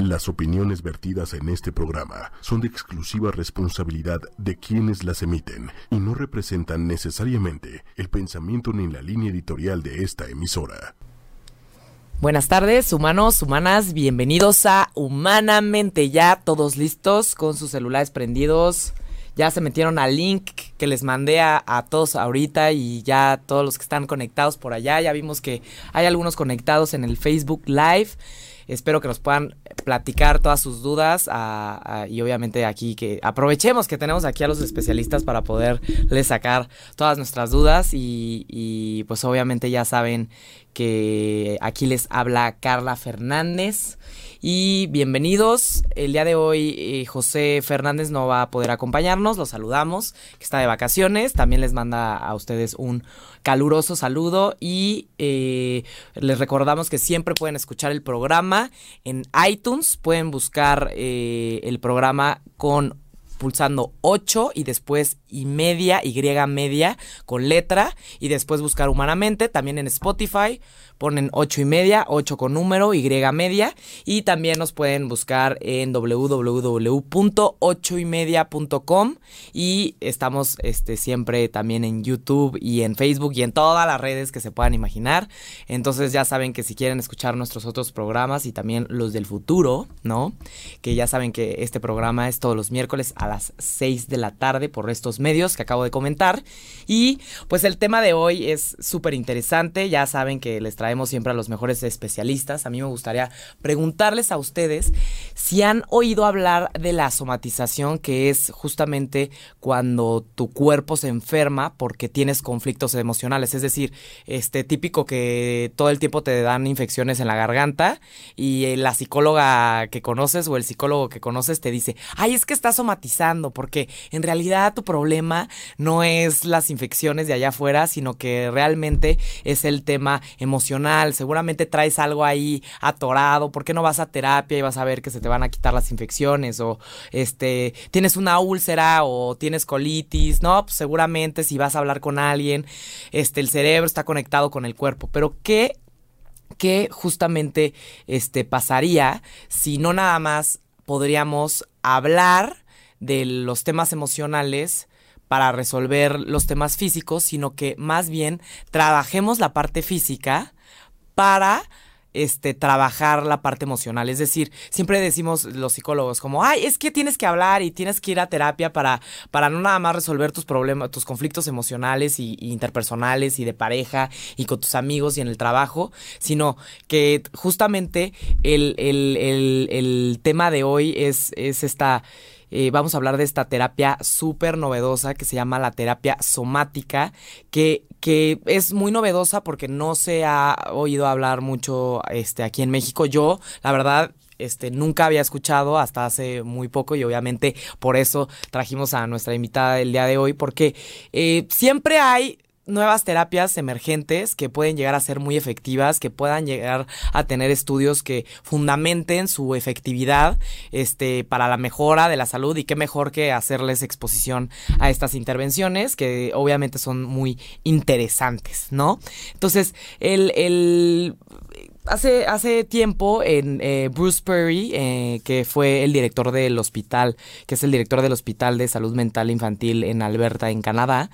Las opiniones vertidas en este programa son de exclusiva responsabilidad de quienes las emiten y no representan necesariamente el pensamiento ni la línea editorial de esta emisora. Buenas tardes, humanos, humanas, bienvenidos a Humanamente. Ya todos listos con sus celulares prendidos. Ya se metieron al link que les mandé a, a, todos ahorita y ya todos los que están conectados por allá. Ya vimos que hay algunos conectados en el Facebook Live. Espero que nos puedan platicar todas sus dudas y obviamente aquí que aprovechemos que tenemos aquí a los especialistas para poderles sacar todas nuestras dudas y pues obviamente ya saben que aquí les habla Carla Fernández y bienvenidos. El día de hoy eh, José Fernández no va a poder acompañarnos, lo saludamos, que está de vacaciones. También les manda a ustedes un caluroso saludo y eh, les recordamos que siempre pueden escuchar el programa en iTunes, pueden buscar eh, el programa con pulsando 8 y después y media, Y media con letra y después buscar humanamente, también en Spotify ponen 8 y media, 8 con número, Y media y también nos pueden buscar en www.8ymedia.com y estamos este, siempre también en YouTube y en Facebook y en todas las redes que se puedan imaginar. Entonces ya saben que si quieren escuchar nuestros otros programas y también los del futuro, ¿no? Que ya saben que este programa es todos los miércoles a las 6 de la tarde por estos medios que acabo de comentar. Y pues el tema de hoy es súper interesante. Ya saben que les traemos siempre a los mejores especialistas. A mí me gustaría preguntarles a ustedes si han oído hablar de la somatización, que es justamente cuando tu cuerpo se enferma porque tienes conflictos emocionales. Es decir, este típico que todo el tiempo te dan infecciones en la garganta y la psicóloga que conoces o el psicólogo que conoces te dice, ay, es que estás somatizando porque en realidad tu problema no es las infecciones de allá afuera, sino que realmente es el tema emocional. Seguramente traes algo ahí atorado. ¿Por qué no vas a terapia y vas a ver que se te van a quitar las infecciones? O este, tienes una úlcera o tienes colitis. No, pues seguramente si vas a hablar con alguien, este, el cerebro está conectado con el cuerpo. Pero ¿qué, qué justamente este, pasaría si no nada más podríamos hablar de los temas emocionales para resolver los temas físicos, sino que más bien trabajemos la parte física para este, trabajar la parte emocional. Es decir, siempre decimos los psicólogos como, ay, es que tienes que hablar y tienes que ir a terapia para, para no nada más resolver tus problemas, tus conflictos emocionales y, interpersonales y de pareja y con tus amigos y en el trabajo, sino que justamente el, el, el, el tema de hoy es, es esta eh, vamos a hablar de esta terapia súper novedosa que se llama la terapia somática, que, que es muy novedosa porque no se ha oído hablar mucho este, aquí en México. Yo, la verdad, este, nunca había escuchado hasta hace muy poco y obviamente por eso trajimos a nuestra invitada el día de hoy porque eh, siempre hay nuevas terapias emergentes que pueden llegar a ser muy efectivas, que puedan llegar a tener estudios que fundamenten su efectividad este, para la mejora de la salud y qué mejor que hacerles exposición a estas intervenciones que obviamente son muy interesantes, ¿no? Entonces, el, el hace, hace tiempo en eh, Bruce Perry, eh, que fue el director del hospital, que es el director del Hospital de Salud Mental Infantil en Alberta, en Canadá,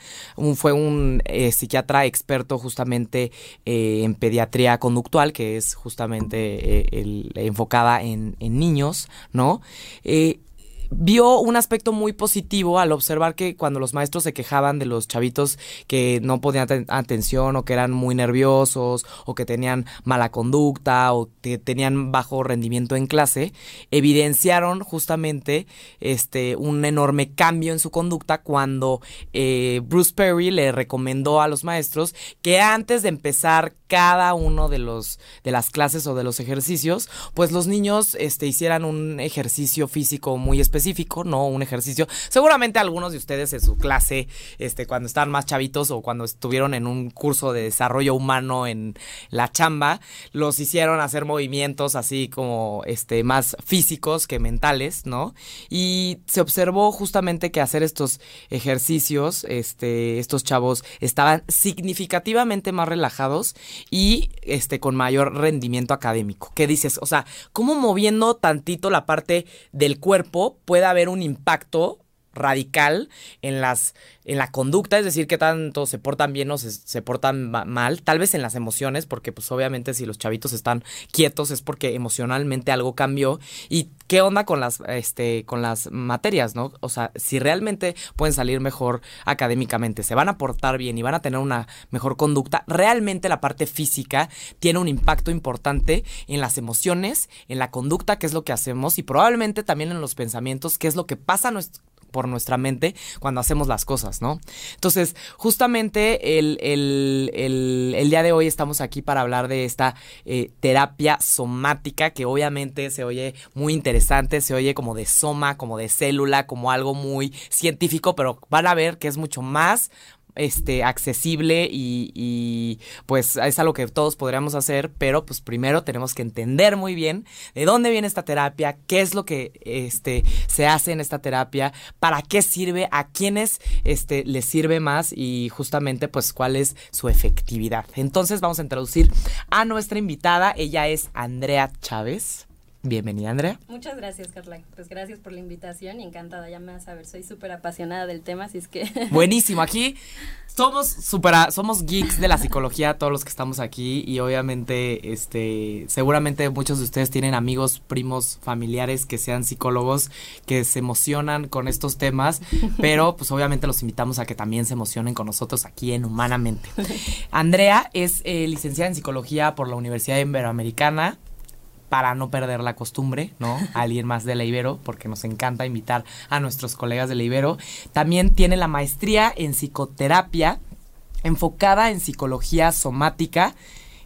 fue un eh, psiquiatra experto justamente en pediatría conductual, que es justamente enfocada en, en, niños, ¿no? Vio un aspecto muy positivo al observar que cuando los maestros se quejaban de los chavitos que no ponían atención o que eran muy nerviosos o que tenían mala conducta o que tenían bajo rendimiento en clase, evidenciaron justamente este un enorme cambio en su conducta cuando eh, Bruce Perry le recomendó a los maestros que antes de empezar cada uno de los de las clases o de los ejercicios, pues los niños este hicieran un ejercicio físico muy específico específico, no un ejercicio. Seguramente algunos de ustedes en su clase, este, cuando estaban más chavitos o cuando estuvieron en un curso de desarrollo humano en la chamba, los hicieron hacer movimientos así como este más físicos que mentales, ¿no? Y se observó justamente que hacer estos ejercicios, este, estos chavos estaban significativamente más relajados y este con mayor rendimiento académico. ¿Qué dices? O sea, ¿cómo moviendo tantito la parte del cuerpo puede haber un impacto radical en las en la conducta, es decir, que tanto se portan bien o se, portan mal, tal vez en las emociones, porque pues obviamente si los chavitos están quietos es porque emocionalmente algo cambió y qué onda con las este con las materias, ¿no? O sea, si realmente pueden salir mejor académicamente, se van a portar bien y van a tener una mejor conducta, realmente la parte física tiene un impacto importante en las emociones, en la conducta, que es lo que hacemos y probablemente también en los pensamientos, que es lo que pasa por nuestra mente cuando hacemos las cosas, ¿no? Entonces, justamente el, día de hoy estamos aquí para hablar de esta eh, terapia somática que obviamente se oye muy interesante, se oye como de soma, como de célula, como algo muy científico, pero van a ver que es mucho más este, accesible y, pues es algo que todos podríamos hacer, pero pues primero tenemos que entender muy bien de dónde viene esta terapia, qué es lo que este, se hace en esta terapia, para qué sirve, a quiénes este, les sirve más y justamente pues cuál es su efectividad. Entonces vamos a introducir a nuestra invitada, ella es Andrea Chávez. Bienvenida, Andrea. Muchas gracias, Carla. Pues gracias por la invitación y encantada. Ya me vas a ver, soy súper apasionada del tema, así es que. Buenísimo. Aquí somos super, somos geeks de la psicología, todos los que estamos aquí. Y obviamente, este, seguramente muchos de ustedes tienen amigos, primos, familiares que sean psicólogos, que se emocionan con estos temas. Pero, pues obviamente los invitamos a que también se emocionen con nosotros aquí en Humanamente. Andrea es eh, licenciada en psicología por la Universidad Iberoamericana para no perder la costumbre, ¿no? alguien más de la Ibero, porque nos encanta invitar a nuestros colegas de la Ibero. También tiene la maestría en psicoterapia, enfocada en psicología somática.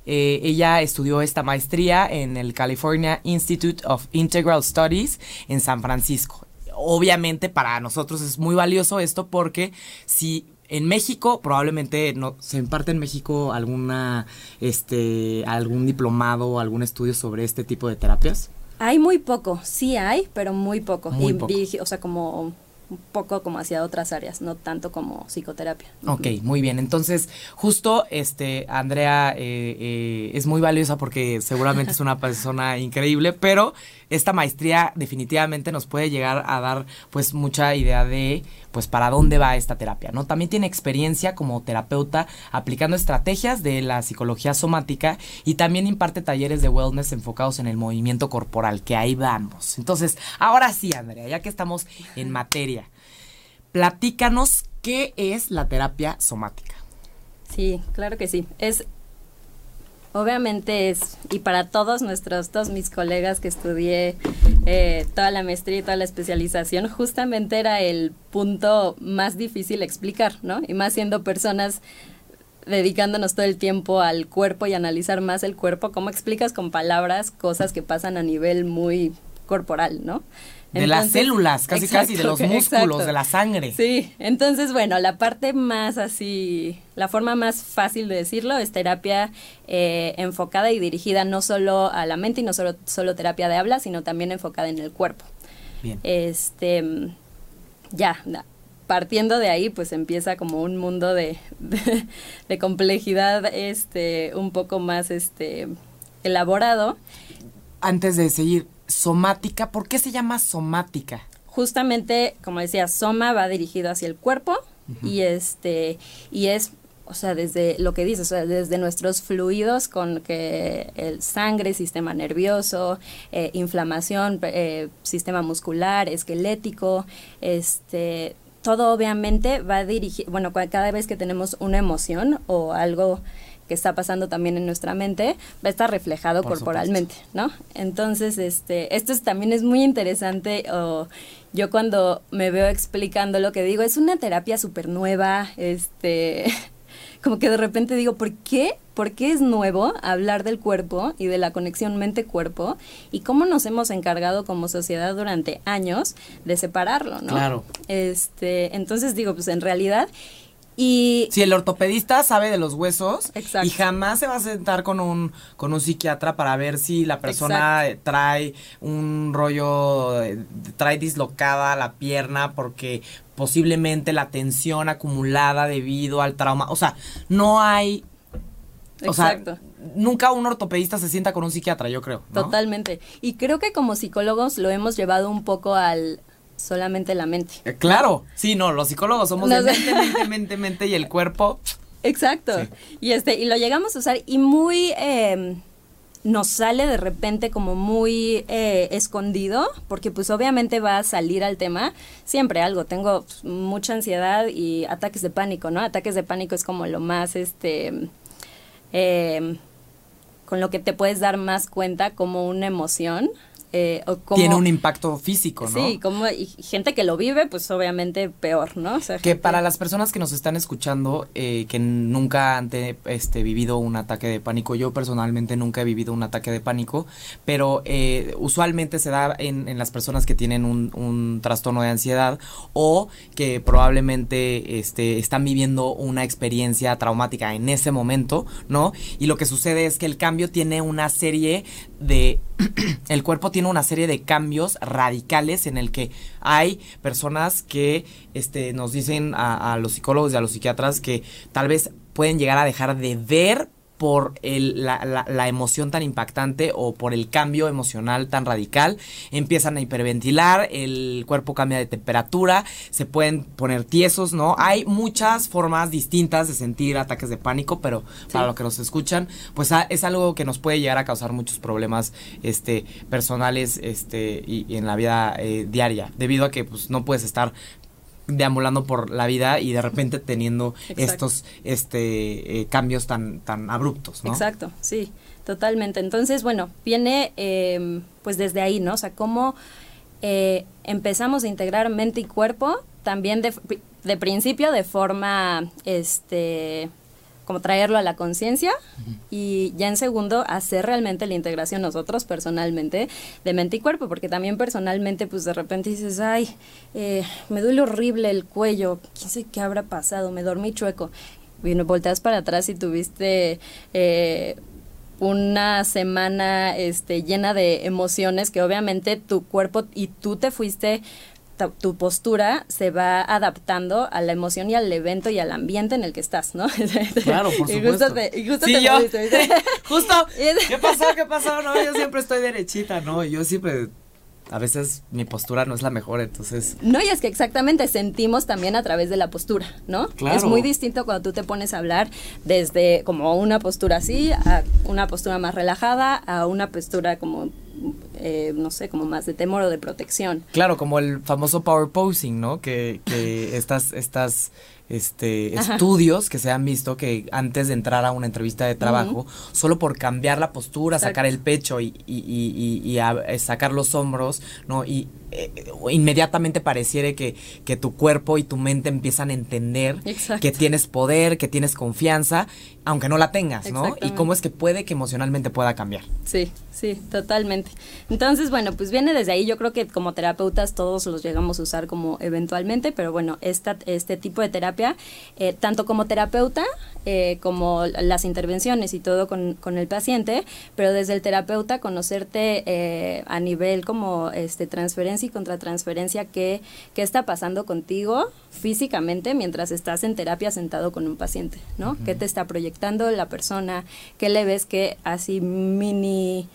Eh, ella estudió esta maestría en el California Institute of Integral Studies en San Francisco. Obviamente para nosotros es muy valioso esto porque si en México probablemente no se imparte en México alguna este algún diplomado o algún estudio sobre este tipo de terapias. Hay muy poco, sí hay, pero muy poco. Muy poco. o sea, como un poco como hacia otras áreas, no tanto como psicoterapia. Ok, muy bien. Entonces, justo, este, Andrea eh, eh, es muy valiosa porque seguramente es una persona increíble, pero esta maestría definitivamente nos puede llegar a dar, pues, mucha idea de, pues, para dónde va esta terapia, ¿no? También tiene experiencia como terapeuta aplicando estrategias de la psicología somática y también imparte talleres de wellness enfocados en el movimiento corporal, que ahí vamos. Entonces, ahora sí, Andrea, ya que estamos en materia, Platícanos qué es la terapia somática. Sí, claro que sí. Es obviamente es, y para todos nuestros, todos mis colegas que estudié eh, toda la maestría y toda la especialización, justamente era el punto más difícil explicar, ¿no? Y más siendo personas dedicándonos todo el tiempo al cuerpo y analizar más el cuerpo, ¿cómo explicas con palabras cosas que pasan a nivel muy corporal, ¿no? De las células, casi casi, de los músculos, de la sangre. Sí, entonces bueno, la parte más así, la forma más fácil de decirlo es terapia eh, enfocada y dirigida no solo a la mente y no solo, solo terapia de habla, sino también enfocada en el cuerpo. Bien. Este, ya, partiendo de ahí, pues empieza como un mundo de, de, de complejidad, este, un poco más, este, elaborado. Antes de seguir, somática. ¿Por qué se llama somática? Justamente, como decía, soma va dirigido hacia el cuerpo y este y es o sea, desde lo que dices, o sea, desde nuestros fluidos con que el sangre, sistema nervioso, eh, inflamación, eh, sistema muscular, esquelético, este, todo obviamente va dirigido, bueno, cada vez que tenemos una emoción o algo que está pasando también en nuestra mente va a estar reflejado corporalmente, ¿no? Entonces, este, esto también es muy interesante. Yo cuando me veo explicando lo que digo, es una terapia súper nueva, este, como que de repente digo, ¿por qué? por qué es nuevo hablar del cuerpo y de la conexión mente-cuerpo y cómo nos hemos encargado como sociedad durante años de separarlo, ¿no? Claro. Este, entonces digo, pues en realidad y si el ortopedista sabe de los huesos Exacto. y jamás se va a sentar con un con un psiquiatra para ver si la persona Exacto. trae un rollo eh, trae dislocada la pierna porque posiblemente la tensión acumulada debido al trauma, o sea, no hay o Exacto. sea, nunca un ortopedista se sienta con un psiquiatra, yo creo. ¿no? Totalmente. Y creo que como psicólogos lo hemos llevado un poco al solamente la mente. Eh, Claro, sí, no, los psicólogos somos No de mente, mente, mente, mente y el cuerpo. Exacto. Sí. Y este, y lo llegamos a usar y muy eh, nos sale de repente como muy eh, escondido, porque pues obviamente va a salir al tema siempre algo. Tengo pues, mucha ansiedad y ataques de pánico, ¿no? Ataques de pánico es como lo más este eh, con lo que te puedes dar más cuenta como una emoción. Eh, o Tiene un impacto físico, ¿no? Sí, como y gente que lo vive, pues obviamente peor, ¿no? O sea, Que gente- para las personas que nos están escuchando, eh, que nunca han te- este, vivido un ataque de pánico, yo personalmente nunca he vivido un ataque de pánico, pero eh, usualmente se da en, en las personas que tienen un, un trastorno de ansiedad o que probablemente este, están viviendo una experiencia traumática en ese momento, ¿no? Y lo que sucede es que el cambio tiene una serie de... el cuerpo tiene una serie de cambios radicales en el que hay personas que este, nos dicen a, a los psicólogos y a los psiquiatras que tal vez pueden llegar a dejar de ver por el- la, la- la emoción tan impactante o por el cambio emocional tan radical, empiezan a hiperventilar, el cuerpo cambia de temperatura, se pueden poner tiesos, ¿no? Hay muchas formas distintas de sentir ataques de pánico, pero para los que nos escuchan, pues a- es algo que nos puede llegar a causar muchos problemas este, personales este, y, y en la vida eh, diaria, debido a que pues, no puedes estar deambulando por la vida y de repente teniendo Exacto. estos este eh, cambios tan tan abruptos, ¿no? Exacto, sí, totalmente. Entonces, bueno, viene eh, pues desde ahí, ¿no? O sea, cómo eh, empezamos a integrar mente y cuerpo, también de, de principio de forma, este, como traerlo a la conciencia y ya en segundo hacer realmente la integración nosotros personalmente de mente y cuerpo, porque también personalmente pues de repente dices, ay, eh, me duele horrible el cuello, quién sabe qué habrá pasado, me dormí chueco. Y volteas para atrás y tuviste eh, una semana este, llena de emociones que obviamente tu cuerpo y tú te fuiste tu postura se va adaptando a la emoción y al evento y al ambiente en el que estás, ¿no? Claro, por Y supuesto. justo te, y justo Sí, te yo. Justo. ¿Qué pasó? ¿Qué pasó? No, yo siempre estoy derechita, ¿no? Yo siempre a veces mi postura no es la mejor, entonces No, y es que exactamente sentimos también a través de la postura, ¿no? Claro. Es muy distinto cuando tú te pones a hablar desde como una postura así, a una postura más relajada, a una postura como, eh, no sé, como más de temor o de protección. Claro, como el famoso power posing, ¿no? Que, que estas, estas este, Ajá. estudios que se han visto que antes de entrar a una entrevista de trabajo, solo por cambiar la postura, Exacto. sacar el pecho y, y, y, y- a- eh, sacar los hombros, ¿no? Y eh, inmediatamente pareciera que, que tu cuerpo y tu mente empiezan a entender Exacto. que tienes poder, que tienes confianza, aunque no la tengas, ¿no? Y cómo es que puede que emocionalmente pueda cambiar. Sí, sí, totalmente. Entonces, bueno, pues viene desde ahí. Yo creo que como terapeutas todos los llegamos a usar como eventualmente, pero bueno, esta, este tipo de terapia, eh, tanto como terapeuta eh, como las intervenciones y todo con, con el paciente, pero desde el terapeuta conocerte eh, a nivel como este transferencia y contratransferencia, qué, qué está pasando contigo físicamente mientras estás en terapia sentado con un paciente, ¿no? ¿Qué te está proyectando la persona? ¿Qué le ves que así mini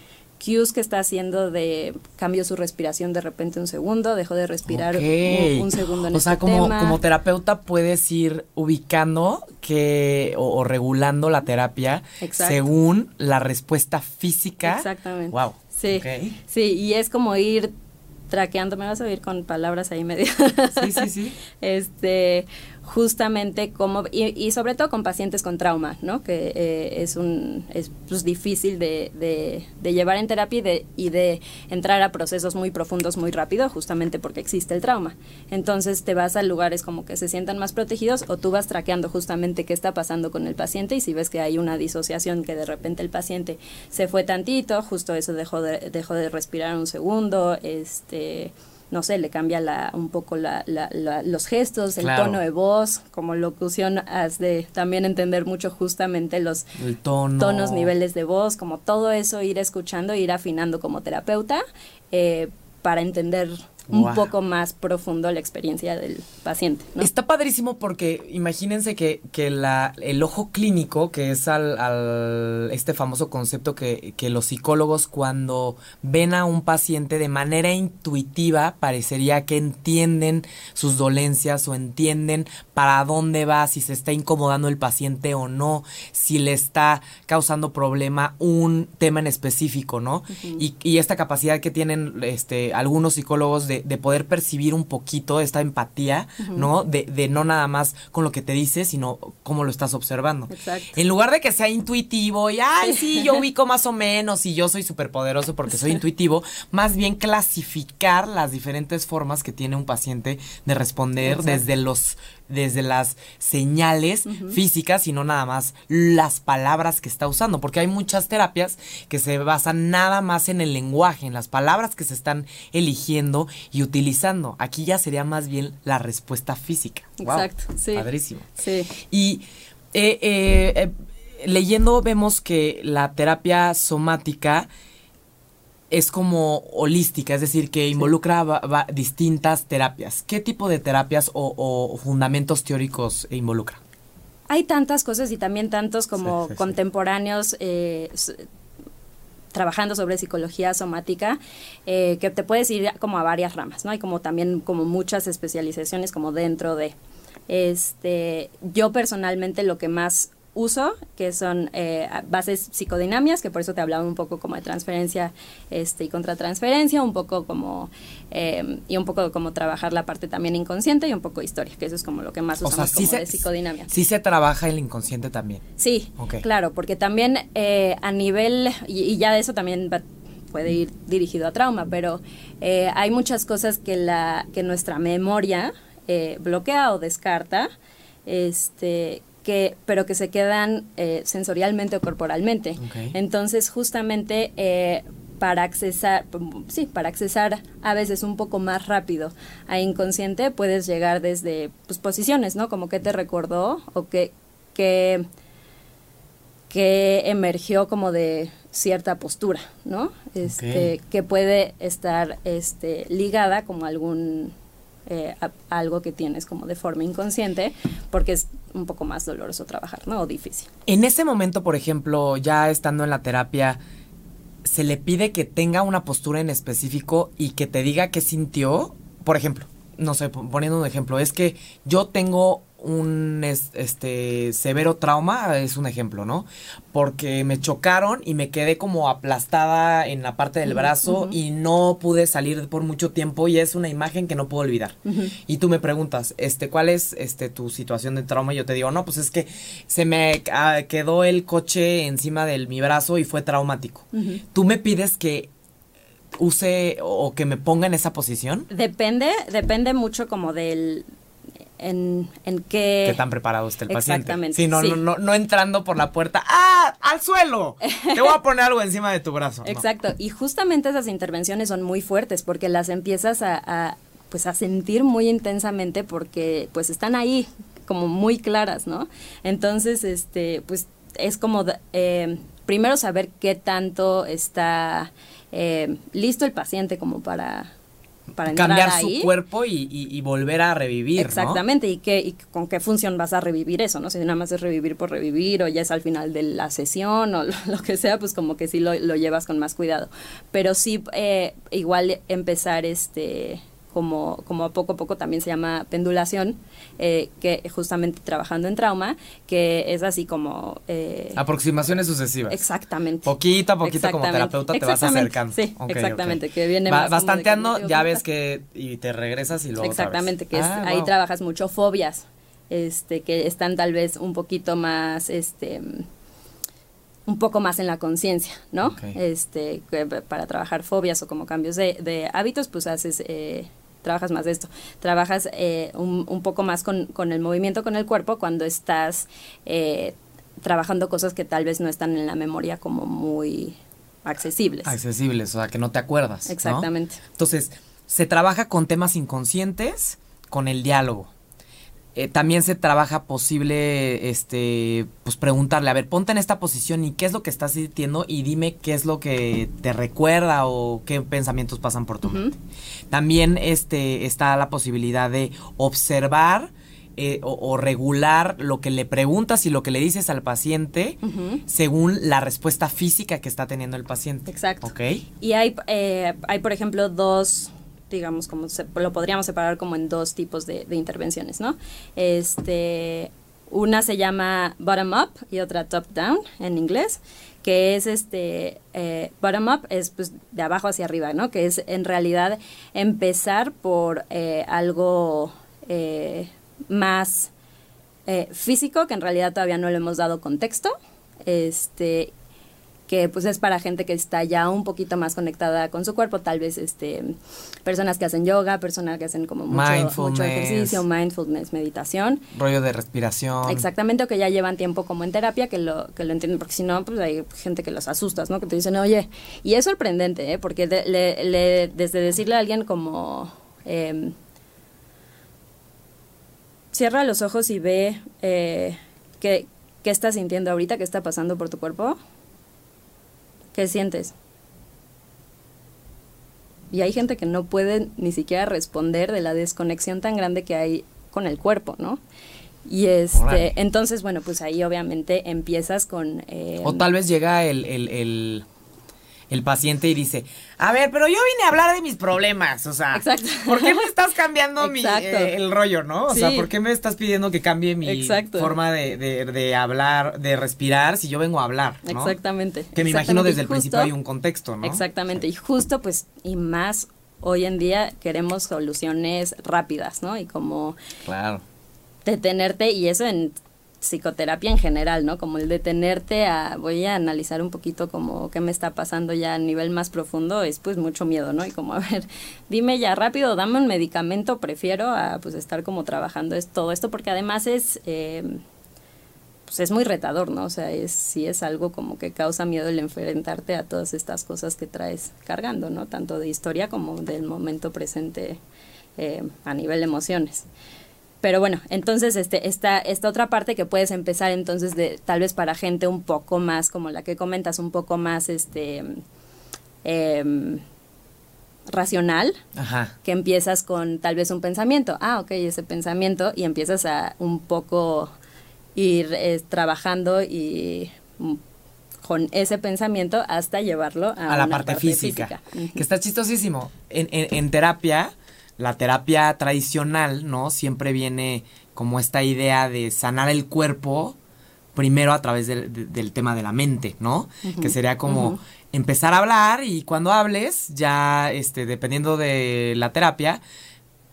cues que está haciendo de cambió su respiración de repente un segundo, dejó de respirar un, un segundo en O sea, este como, tema. como terapeuta puedes ir ubicando que o, o regulando la terapia Exacto. según la respuesta física. Exactamente. Wow. Sí, sí, y es como ir traqueando, me vas a oír con palabras ahí medio. Sí, sí, sí. Este, justamente cómo, y, sobre todo con pacientes con trauma, ¿no? Que eh, es un, es pues, difícil de, de, llevar en terapia y de, y de entrar a procesos muy profundos muy rápido, justamente porque existe el trauma. Entonces te vas a lugares como que se sientan más protegidos o tú vas traqueando justamente qué está pasando con el paciente y si ves que hay una disociación que de repente el paciente se fue tantito, justo eso dejó de, dejó de respirar un segundo, este no sé, le cambia la, un poco la, los gestos, el tono de voz, como locución, has de también entender mucho justamente los tonos, niveles de voz, como todo eso, ir escuchando, ir afinando como terapeuta eh, para entender un poco más profundo la experiencia del paciente. Está padrísimo porque imagínense que, que la, el ojo clínico, que es al, este famoso concepto que, que, los psicólogos cuando ven a un paciente de manera intuitiva parecería que entienden sus dolencias o entienden para dónde va, si se está incomodando el paciente o no, si le está causando problema un tema en específico, ¿no? y, y esta capacidad que tienen este, algunos psicólogos de de, poder percibir un poquito esta empatía, ¿no? De, de, no nada más con lo que te dice, sino cómo lo estás observando. Exacto. En lugar de que sea intuitivo y, ay, sí, yo ubico más o menos y yo soy súper poderoso porque soy intuitivo, más bien clasificar las diferentes formas que tiene un paciente de responder desde los desde las señales físicas y no nada más las palabras que está usando, porque hay muchas terapias que se basan nada más en el lenguaje, en las palabras que se están eligiendo y utilizando. Aquí ya sería más bien la respuesta física. Exacto, sí. Padrísimo. Sí. Y eh, eh, eh, leyendo vemos que la terapia somática es como holística, es decir, que involucra distintas terapias. ¿Qué tipo de terapias o, fundamentos teóricos involucra? Hay tantas cosas y también tantos como contemporáneos eh, trabajando sobre psicología somática, eh, que te puedes ir como a varias ramas, ¿no? Hay como también como muchas especializaciones como dentro de. Este, yo personalmente lo que más uso, que son eh, bases psicodinamias, que por eso te hablaba un poco como de transferencia este, y contratransferencia, un poco como, eh, y un poco como trabajar la parte también inconsciente y un poco historia, que eso es como lo que más usamos como de psicodinamia. Sí se trabaja el inconsciente también. Sí, claro, porque también eh, a nivel, y, ya de eso también puede ir dirigido a trauma, pero hay muchas cosas que, la, que nuestra memoria bloquea o descarta, este, que, pero que se quedan eh, sensorialmente o corporalmente. Entonces, justamente eh, para accesar, sí, para accesar a veces un poco más rápido a inconsciente, puedes llegar desde pues, posiciones, ¿no? Como que te recordó o que, que, que emergió como de cierta postura, ¿no? Este, que puede estar este, ligada como algún eh, algo que tienes como de forma inconsciente, porque es un poco más doloroso trabajar, ¿no? O difícil. En ese momento, por ejemplo, ya estando en la terapia, se le pide que tenga una postura en específico y que te diga qué sintió. Por ejemplo, no sé, poniendo un ejemplo, es que yo tengo un este severo trauma, es un ejemplo, ¿no? Porque me chocaron y me quedé como aplastada en la parte del brazo y no pude salir por mucho tiempo y es una imagen que no puedo olvidar. Y tú me preguntas, este, ¿cuál es este tu situación de trauma? Y yo te digo, no, pues es que se me ah, quedó el coche encima de mi brazo y fue traumático. Tú me pides que use o que me ponga en esa posición? Depende, depende mucho como del, en, en qué... ¿Qué tan preparado está el paciente? Exactamente. Sí, no, No, no, entrando por la puerta, ¡ah! ¡Al suelo! Te voy a poner algo encima de tu brazo. Exacto. Y justamente esas intervenciones son muy fuertes porque las empiezas a, pues a sentir muy intensamente porque pues están ahí como muy claras, ¿no? Entonces, este, pues es como eh, primero saber qué tanto está eh, listo el paciente como para para cambiar su cuerpo y, volver a revivir. Exactamente, y, qué, y con qué función vas a revivir eso, ¿no? Si nada más es revivir por revivir o ya es al final de la sesión o lo, que sea, pues como que sí lo, lo, llevas con más cuidado. Pero sí, eh, igual empezar este como, como poco a poco también se llama pendulación, eh, que justamente trabajando en trauma, que es así como... Eh, Aproximaciones sucesivas. Exactamente. Poquito a poquito como terapeuta te vas acercando. Sí, exactamente, que viene Bastanteando, ya ves que... y te regresas y luego Exactamente, que es, ah, ahí trabajas mucho fobias. este, que están tal vez un poquito más, este, un poco más en la conciencia, ¿no? Este, que para trabajar fobias o como cambios de, de hábitos, pues haces, eh, trabajas más de esto. Trabajas eh, un, un poco más con, con el movimiento con el cuerpo cuando estás eh, trabajando cosas que tal vez no están en la memoria como muy accesibles. Accesibles, o sea, que no te acuerdas. ¿no? Exactamente. Entonces, se trabaja con temas inconscientes, con el diálogo. Eh, también se trabaja posible, este, pues preguntarle, a ver, ponte en esta posición y qué es lo que estás sintiendo y dime qué es lo que te recuerda o qué pensamientos pasan por tu mente. También, este, está la posibilidad de observar eh, o, o regular lo que le preguntas y lo que le dices al paciente según la respuesta física que está teniendo el paciente. Exacto. ¿Ok? Y hay, eh, hay, por ejemplo, dos, digamos, como se- lo podríamos separar como en dos tipos de, intervenciones, ¿no? Este, una se llama bottom up y otra top down en inglés, que es este, eh, bottom up es pues de abajo hacia arriba, ¿no? Que es en realidad empezar por eh, algo eh, más eh, físico, que en realidad todavía no le hemos dado contexto, este, que pues es para gente que está ya un poquito más conectada con su cuerpo, tal vez este personas que hacen yoga, personas que hacen como mucho, mucho ejercicio, mindfulness, meditación. Rollo de respiración. Exactamente, o que ya llevan tiempo como en terapia, que lo, que lo entienden, porque si no, pues hay gente que los asustas, ¿no? Que te dicen, oye, y es sorprendente, ¿eh? Porque de- le- le- desde decirle a alguien como, em, cierra los ojos y ve eh, qué, qué estás sintiendo ahorita, qué está pasando por tu cuerpo, qué sientes. Y hay gente que no puede ni siquiera responder de la desconexión tan grande que hay con el cuerpo, ¿no? Y este, entonces, bueno, pues ahí obviamente empiezas con... eh, O tal vez llega el, el, el, el paciente y dice, a ver, pero yo vine a hablar de mis problemas, o sea, Exacto. ¿por qué me estás cambiando mi, eh, el rollo, no? O sea. ¿por qué me estás pidiendo que cambie mi Exacto. forma de, de, de hablar, de respirar, si yo vengo a hablar, ¿no? Exactamente. Que me imagino exactamente, desde y el principio hay un contexto, ¿no? Exactamente, y justo pues, y más hoy en día queremos soluciones rápidas, ¿no? Y como Claro. detenerte, y eso en psicoterapia en general, ¿no? Como el detenerte a, voy a analizar un poquito como qué me está pasando ya a nivel más profundo, es pues mucho miedo, ¿no? Y como, a ver, dime ya rápido, dame un medicamento, prefiero a pues estar como trabajando es todo esto, porque además es... eh, pues es muy retador, ¿no? O sea, es, sí es algo como que causa miedo el enfrentarte a todas estas cosas que traes cargando, ¿no? Tanto de historia como del momento presente eh, a nivel de emociones. Pero bueno, entonces este, esta, esta otra parte que puedes empezar entonces de tal vez para gente un poco más, como la que comentas, un poco más este em, racional, Ajá. que empiezas con tal vez un pensamiento, ah, ok, ese pensamiento, y empiezas a un poco ir eh, trabajando y mm, con ese pensamiento hasta llevarlo a, a la parte, física, que está chistosísimo. En, en- en terapia, la terapia tradicional, ¿no? Siempre viene como esta idea de sanar el cuerpo primero a través del, de- del tema de la mente, ¿no? Que sería como empezar a hablar y cuando hables, ya, este, dependiendo de la terapia,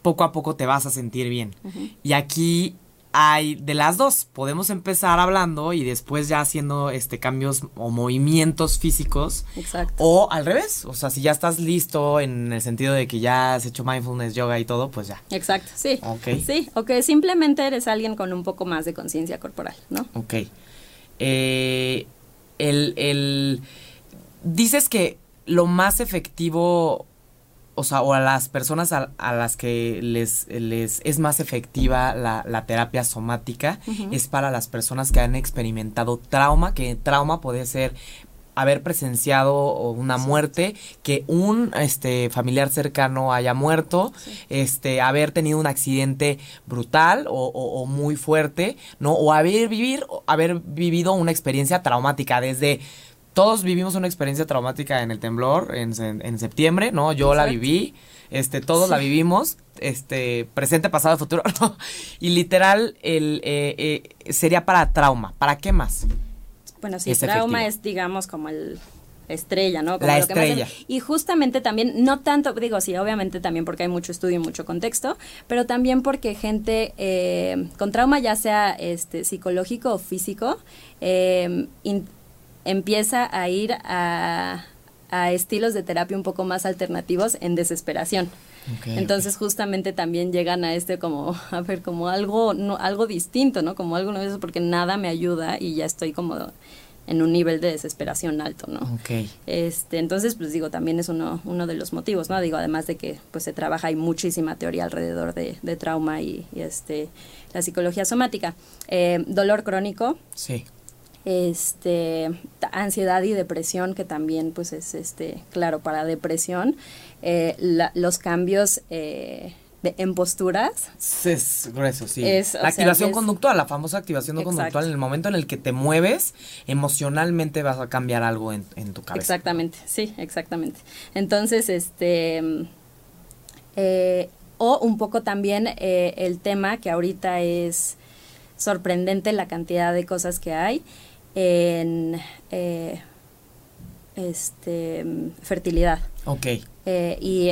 poco a poco te vas a sentir bien. Y aquí hay de las dos. Podemos empezar hablando y después ya haciendo este cambios o movimientos físicos. Exacto. O al revés. O sea, si ya estás listo en el sentido de que ya has hecho mindfulness, yoga y todo, pues ya. Exacto, sí. Ok. Sí, o que simplemente eres alguien con un poco más de conciencia corporal, ¿no? Ok. Eh, el, el- dices que lo más efectivo, o sea, o a las personas a, a las que les, les es más efectiva la, la terapia somática es para las personas que han experimentado trauma, que trauma puede ser haber presenciado una muerte, que un este familiar cercano haya muerto, este haber tenido un accidente brutal o, o- o muy fuerte, ¿no? O haber vivir o haber vivido una experiencia traumática desde todos vivimos una experiencia traumática en el temblor en, en septiembre, ¿no? Yo la viví, este, todos la vivimos, este, presente, pasado, futuro, ¿no? Y literal, el, eh, eh, sería para trauma. ¿Para qué más? Bueno, sí, Es trauma efectivo. es, digamos, como el, estrella, ¿no? Como La lo que más- estrella. y justamente también, no tanto, digo, sí, obviamente también porque hay mucho estudio y mucho contexto, pero también porque gente eh, con trauma, ya sea este psicológico o físico, eh, in- empieza a ir a, a estilos de terapia un poco más alternativos en desesperación. Entonces justamente también llegan a este como, a ver, como algo, no, algo distinto, ¿no? Como algo nuevo, porque nada me ayuda y ya estoy como en un nivel de desesperación alto, ¿no? Ok. Este, entonces, pues digo, también es uno, uno de los motivos, ¿no? Digo, además de que pues se trabaja, hay muchísima teoría alrededor de, de trauma y, y, este la psicología somática. Eh, dolor crónico, Sí. Este ansiedad y depresión, que también pues es este, claro, para depresión, eh, la- los cambios eh, de- en posturas. Es grueso, sí. Es, la sea, activación es- conductual, la famosa activación Exacto. conductual, en el momento en el que te mueves, emocionalmente vas a cambiar algo en, en tu cabeza. Exactamente, sí, exactamente. Entonces, este, eh, o un poco también eh, el tema que ahorita es sorprendente la cantidad de cosas que hay en eh, este fertilidad Ok. eh, y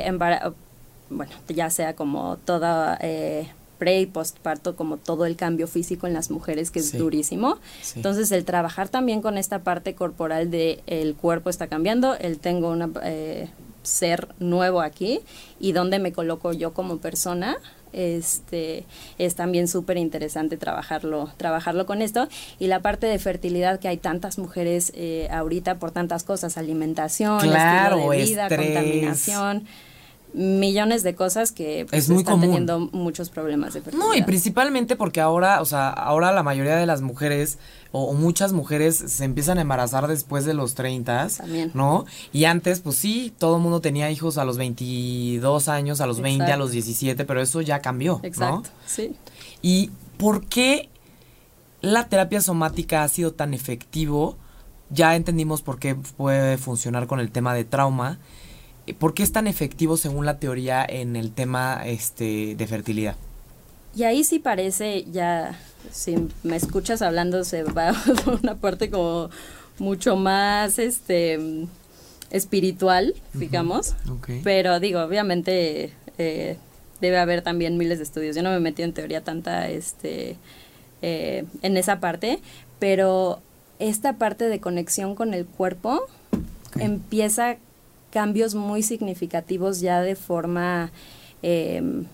bueno ya sea como toda eh, pre y postparto como todo el cambio físico en las mujeres que es Sí. durísimo Sí. entonces el trabajar también con esta parte corporal de el cuerpo está cambiando el tengo una eh, ser nuevo aquí y dónde me coloco yo como persona este es también súper interesante trabajarlo trabajarlo con esto y la parte de fertilidad que hay tantas mujeres eh, ahorita por tantas cosas alimentación Claro, estilo de vida estrés. contaminación millones de cosas que pues, Es muy están común. teniendo muchos problemas de fertilidad No, y principalmente porque ahora, o sea, ahora la mayoría de las mujeres o, o muchas mujeres se empiezan a embarazar después de los 30, También. ¿no? Y antes, pues sí, todo el mundo tenía hijos a los 22 años, a los 20, a Exacto. los 17, pero eso ya cambió, exacto ¿no? sí ¿Y por qué la terapia somática ha sido tan efectivo? Ya entendimos por qué puede funcionar con el tema de trauma. ¿Por qué es tan efectivo según la teoría en el tema este, de fertilidad? Y ahí sí parece ya, si me escuchas hablando, se va por una parte como mucho más este espiritual, digamos. Ok. Pero digo, obviamente eh, debe haber también miles de estudios. Yo no me metido en teoría tanta este eh, en esa parte, pero esta parte de conexión con el cuerpo empieza cambios muy significativos ya de forma em,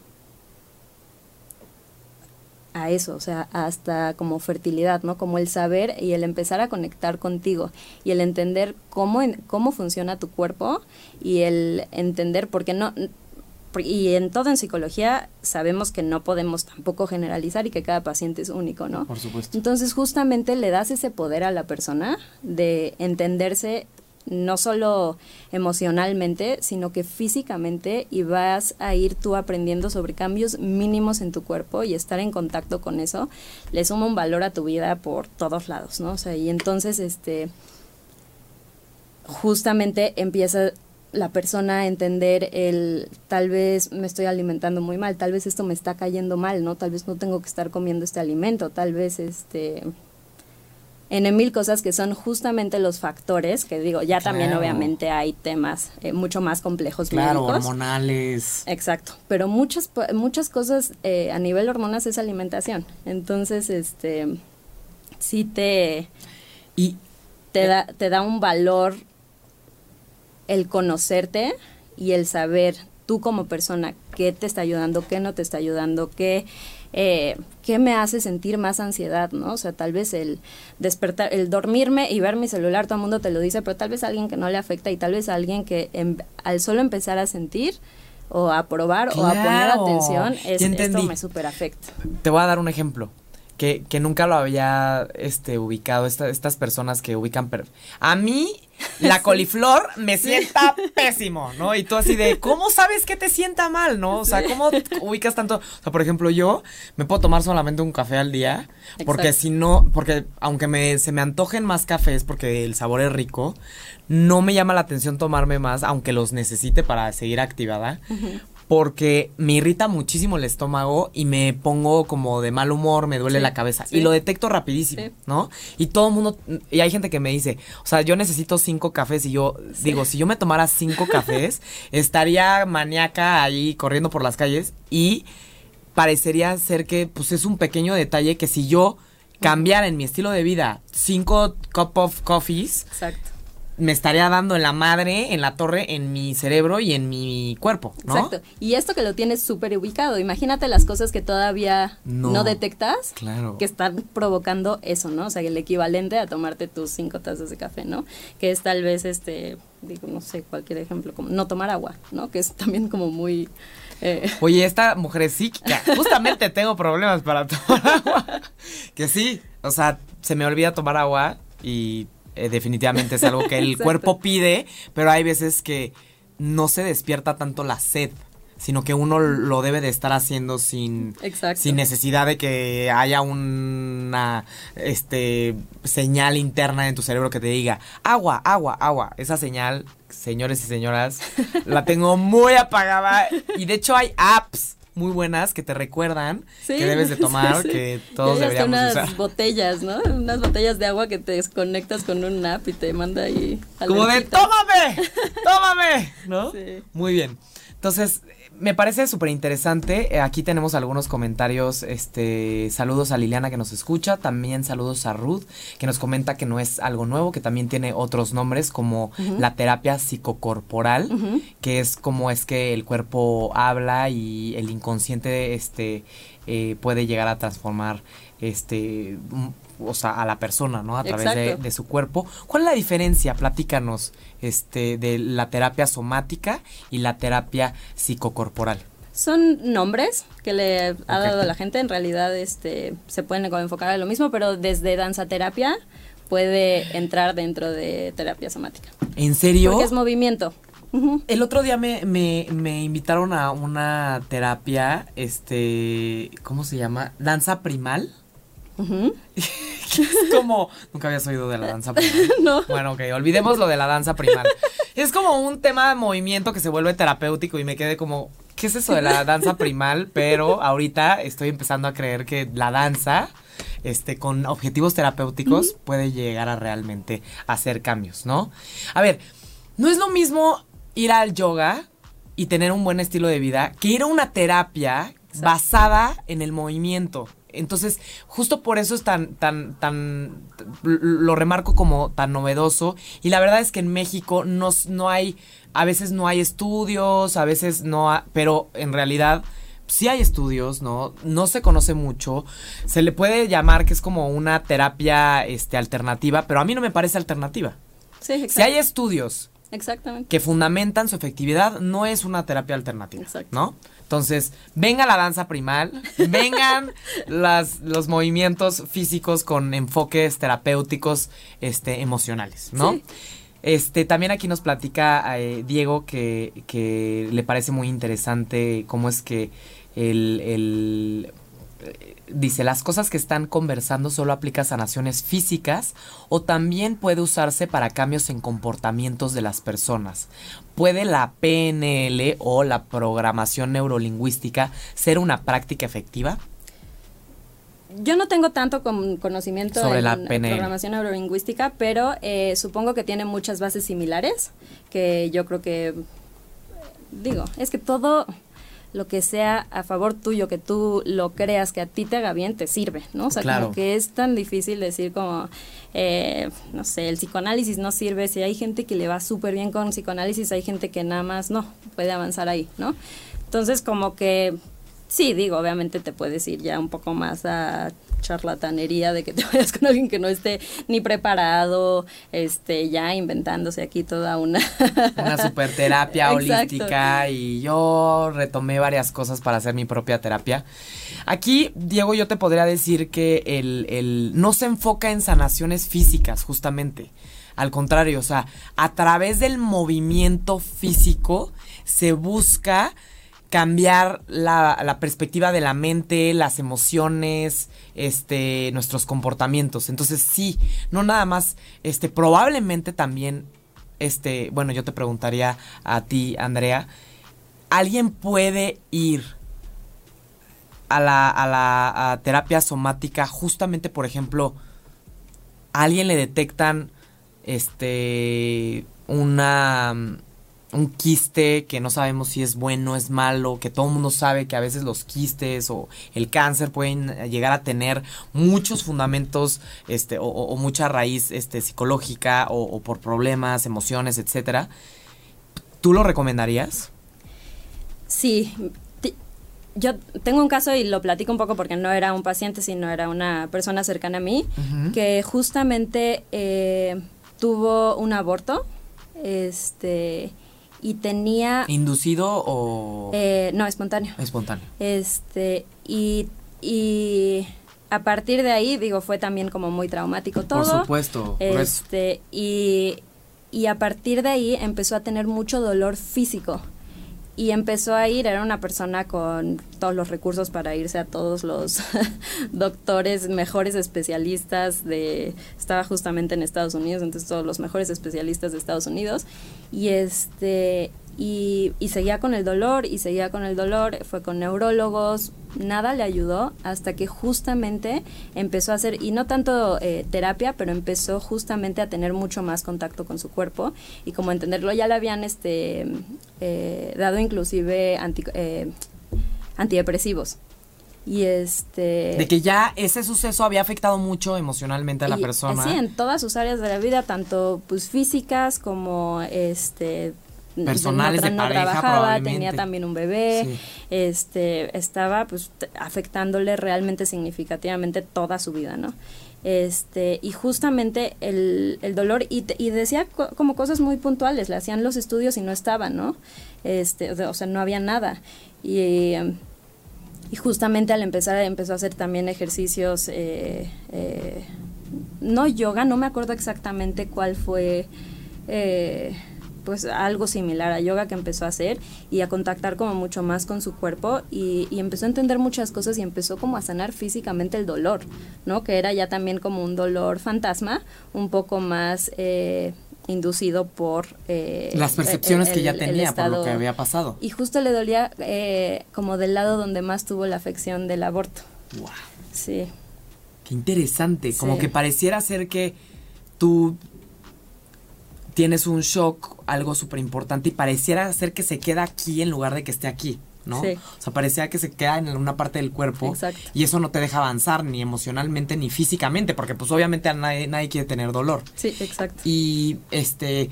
a eso, o sea, hasta como fertilidad, ¿no? Como el saber y el empezar a conectar contigo y el entender cómo, en- cómo funciona tu cuerpo y el entender, porque no, y en todo en psicología sabemos que no podemos tampoco generalizar y que cada paciente es único, ¿no? Por supuesto. Entonces justamente le das ese poder a la persona de entenderse no solo emocionalmente, sino que físicamente y vas a ir tú aprendiendo sobre cambios mínimos en tu cuerpo y estar en contacto con eso le suma un valor a tu vida por todos lados, ¿no? O sea, y entonces este justamente empieza la persona a entender el tal vez me estoy alimentando muy mal, tal vez esto me está cayendo mal, ¿no? Tal vez no tengo que estar comiendo este alimento, tal vez este en mil cosas que son justamente los factores, que digo, ya también obviamente hay temas eh, mucho más complejos Claro, médicos. hormonales. Exacto, pero muchas muchas cosas eh, a nivel hormonas es alimentación. Entonces, este sí te Y te da te da un valor el conocerte y el saber tú como persona qué te está ayudando, qué no te está ayudando, qué eh, qué me hace sentir más ansiedad, ¿no? O sea, tal vez el despertar, el dormirme y ver mi celular, todo el mundo te lo dice, pero tal vez alguien que no le afecta y tal vez alguien que em- al solo empezar a sentir o a probar o a poner atención, es, esto me super afecta. te voy a dar un ejemplo. Que, que nunca lo había este, ubicado, esta- estas personas que ubican... per- a mí, la coliflor me sienta pésimo, ¿no? Y tú así de, ¿cómo sabes que te sienta mal, no? O sea, ¿cómo ubicas tanto? O sea, por ejemplo, yo me puedo tomar solamente un café al día, porque Exacto. si no, porque aunque me, se me antojen más cafés, porque el sabor es rico, no me llama la atención tomarme más, aunque los necesite para seguir activada. Porque me irrita muchísimo el estómago y me pongo como de mal humor, me duele Sí, la cabeza. sí. Y lo detecto rapidísimo, Sí. ¿no? Y todo el mundo, y hay gente que me dice, o sea, yo necesito cinco cafés y yo digo, si yo me tomara cinco cafés, estaría maníaca ahí corriendo por las calles y parecería ser que pues es un pequeño detalle que si yo cambiara en mi estilo de vida cinco cup of coffees, Exacto. Me estaría dando en la madre, en la torre, en mi cerebro y en mi cuerpo, ¿no? Exacto. Y esto que lo tienes súper ubicado, imagínate las cosas que todavía No. no, detectas Claro. que están provocando eso, ¿no? O sea, el equivalente a tomarte tus cinco tazas de café, ¿no? Que es tal vez, este, digo, no sé, cualquier ejemplo, como no tomar agua, ¿no? Que es también como muy... eh, Oye, esta mujer es psíquica. Justamente tengo problemas para tomar agua. Que sí, o sea, se me olvida tomar agua y eh, definitivamente es algo que el cuerpo pide, pero hay veces que no se despierta tanto la sed, sino que uno lo debe de estar haciendo sin, Exacto. sin necesidad de que haya una este señal interna en tu cerebro que te diga agua, agua, agua. Esa señal, señores y señoras, la tengo muy apagada y de hecho hay apps muy buenas que te recuerdan Sí, que debes de tomar, sí, sí. que todos hasta deberíamos unas usar. botellas, ¿no? Unas botellas de agua que te desconectas con un app y te manda ahí. Como de tómame, tómame, ¿no? Sí. Muy bien. Entonces, me parece súper interesante. Eh, Aquí tenemos algunos comentarios. Este, saludos a Liliana que nos escucha. También saludos a Ruth, que nos comenta que no es algo nuevo, que también tiene otros nombres, como la terapia psicocorporal, que es como es que el cuerpo habla y el inconsciente este, eh, puede llegar a transformar este o sea, a la persona, ¿no? A través de, su cuerpo. ¿Cuál es la diferencia? Platícanos, este, de la terapia somática y la terapia psicocorporal. Son nombres que le ha dado la gente. En realidad, este, se pueden enfocar a lo mismo, pero desde danza terapia puede entrar dentro de terapia somática. ¿En serio? Porque es movimiento. El otro día me, me, me invitaron a una terapia, este, ¿cómo se llama? Danza primal. Que es como, nunca habías oído de la danza primal. No. Bueno, ok, olvidemos lo de la danza primal. Es como un tema de movimiento que se vuelve terapéutico y me quedé como, ¿qué es eso de la danza primal? Pero ahorita estoy empezando a creer que la danza, este, con objetivos terapéuticos, puede llegar a realmente hacer cambios, ¿no? A ver, no es lo mismo ir al yoga y tener un buen estilo de vida que ir a una terapia basada en el movimiento. Entonces, justo por eso es tan, tan, tan, lo remarco como tan novedoso. Y la verdad es que en México no, no hay, a veces no hay estudios, a veces no, ha- pero en realidad sí hay estudios, ¿no? No se conoce mucho. Se le puede llamar que es como una terapia, este, alternativa, pero a mí no me parece alternativa. Sí, exacto. Si hay estudios Exactamente. que fundamentan su efectividad, no es una terapia alternativa, Exacto. ¿no? Entonces, venga la danza primal, vengan las, los movimientos físicos con enfoques terapéuticos, este, emocionales, ¿no? Sí. Este, también aquí nos platica eh, Diego que, que le parece muy interesante cómo es que el, el dice, las cosas que están conversando solo aplica a sanaciones físicas o también puede usarse para cambios en comportamientos de las personas. ¿Puede la PNL o la programación neurolingüística ser una práctica efectiva? Yo no tengo tanto con- conocimiento Sobre en la PNL. programación neurolingüística, pero eh, supongo que tiene muchas bases similares, que yo creo que, digo, es que todo lo que sea a favor tuyo, que tú lo creas, que a ti te haga bien, te sirve, ¿no? O sea, Claro. como que es tan difícil decir como, eh, no sé, el psicoanálisis no sirve, si hay gente que le va súper bien con psicoanálisis, hay gente que nada más no puede avanzar ahí, ¿no? Entonces, como que Sí, digo, obviamente te puedes ir ya un poco más a charlatanería de que te vayas con alguien que no esté ni preparado, este, ya inventándose aquí toda una... Una super terapia holística y yo retomé varias cosas para hacer mi propia terapia. Aquí, Diego, yo te podría decir que el, el no se enfoca en sanaciones físicas, justamente. Al contrario, o sea, a través del movimiento físico se busca cambiar la, la perspectiva de la mente, las emociones, este, nuestros comportamientos. Entonces, sí, no nada más, este, probablemente también, este, bueno, yo te preguntaría a ti, Andrea, alguien puede ir a la, a la terapia somática justamente, por ejemplo, a alguien le detectan este una un quiste que no sabemos si es bueno, es malo, que todo el mundo sabe que a veces los quistes o el cáncer pueden llegar a tener muchos fundamentos este, o, mucha raíz este, psicológica o, por problemas, emociones, etcétera. ¿Tú lo recomendarías? Sí. Yo tengo un caso y lo platico un poco porque no era un paciente, sino era una persona cercana a mí, que justamente eh, tuvo un aborto. Este y tenía... ¿Inducido o...? Eh, no, espontáneo. Espontáneo. Este, y, y a partir de ahí, digo, fue también como muy traumático todo. Por supuesto. Este, y, y a partir de ahí empezó a tener mucho dolor físico y empezó a ir, era una persona con todos los recursos para irse a todos los doctores, mejores especialistas de, estaba justamente en Estados Unidos, entonces todos los mejores especialistas de Estados Unidos, y este, y, seguía con el dolor y seguía con el dolor, fue con neurólogos, nada le ayudó hasta que justamente empezó a hacer, y no tanto eh, terapia, pero empezó justamente a tener mucho más contacto con su cuerpo y como entenderlo ya le habían este, eh, dado inclusive eh, antidepresivos. Y este... De que ya ese suceso había afectado mucho emocionalmente a la persona. Sí, en todas sus áreas de la vida, tanto pues físicas como este personales de pareja trabajaba, tenía también un bebé, este, estaba pues afectándole realmente significativamente toda su vida, ¿no? Este, y justamente el, el dolor, y, y decía como cosas muy puntuales, le hacían los estudios y no estaban, ¿no? Este, o sea, no había nada. Y, y justamente al empezar empezó a hacer también ejercicios, eh, eh, no yoga, no me acuerdo exactamente cuál fue. Eh, pues algo similar a yoga que empezó a hacer y a contactar como mucho más con su cuerpo y, empezó a entender muchas cosas y empezó como a sanar físicamente el dolor, ¿no? Que era ya también como un dolor fantasma, un poco más... Eh, inducido por eh, las percepciones que ya tenía por lo que había pasado y justo le dolía eh, como del lado donde más tuvo la afección del aborto wow. sí qué interesante como que pareciera ser que tú tienes un shock, algo súper importante, y pareciera ser que se queda aquí en lugar de que esté aquí. ¿no? Sí. O sea, parecía que se queda en una parte del cuerpo. Exacto. Y eso no te deja avanzar ni emocionalmente ni físicamente, porque pues obviamente nadie, nadie quiere tener dolor. Sí, exacto. Y este,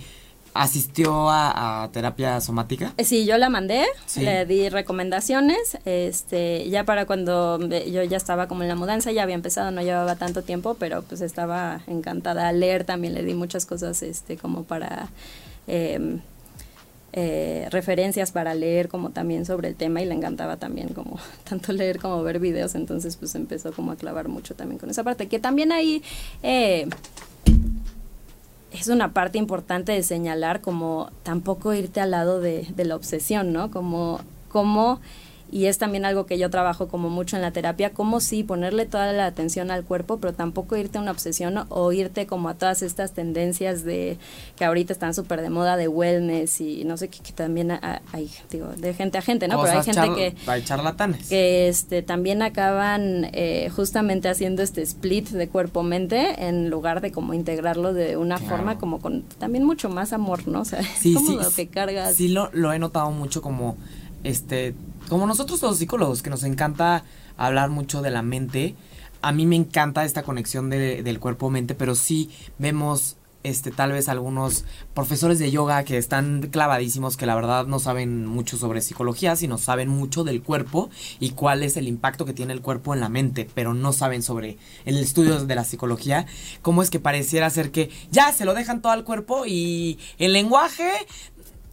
¿Asistió a, terapia somática? Eh, sí, yo la mandé, le di recomendaciones, este, ya para cuando yo ya estaba como en la mudanza, ya había empezado, no llevaba tanto tiempo, pero pues estaba encantada a leer, también le di muchas cosas, este, como para em, eh, referencias para leer, como también sobre el tema, y le encantaba también como tanto leer como ver videos, entonces pues empezó como a clavar mucho también con esa parte, que también ahí... Eh, es una parte importante de señalar como tampoco irte al lado de, de la obsesión, ¿no? Como, como y es también algo que yo trabajo como mucho en la terapia, como sí ponerle toda la atención al cuerpo, pero tampoco irte a una obsesión o irte como a todas estas tendencias de que ahorita están súper de moda de wellness y no sé qué, que también hay, digo, de gente a gente, ¿no? pero hay gente que... Hay charlatanes. Que este, también acaban eh, justamente haciendo este split de cuerpo-mente en lugar de como integrarlo de una forma como con también mucho más amor, ¿no? O sea, sí, como sí, lo que cargas. Sí, lo, lo he notado mucho como este como nosotros los psicólogos, que nos encanta hablar mucho de la mente, a mí me encanta esta conexión de, del cuerpo-mente, pero sí vemos este tal vez algunos profesores de yoga que están clavadísimos que la verdad no saben mucho sobre psicología, sino saben mucho del cuerpo y cuál es el impacto que tiene el cuerpo en la mente, pero no saben sobre el estudio de la psicología, cómo es que pareciera ser que ya se lo dejan todo al cuerpo y el lenguaje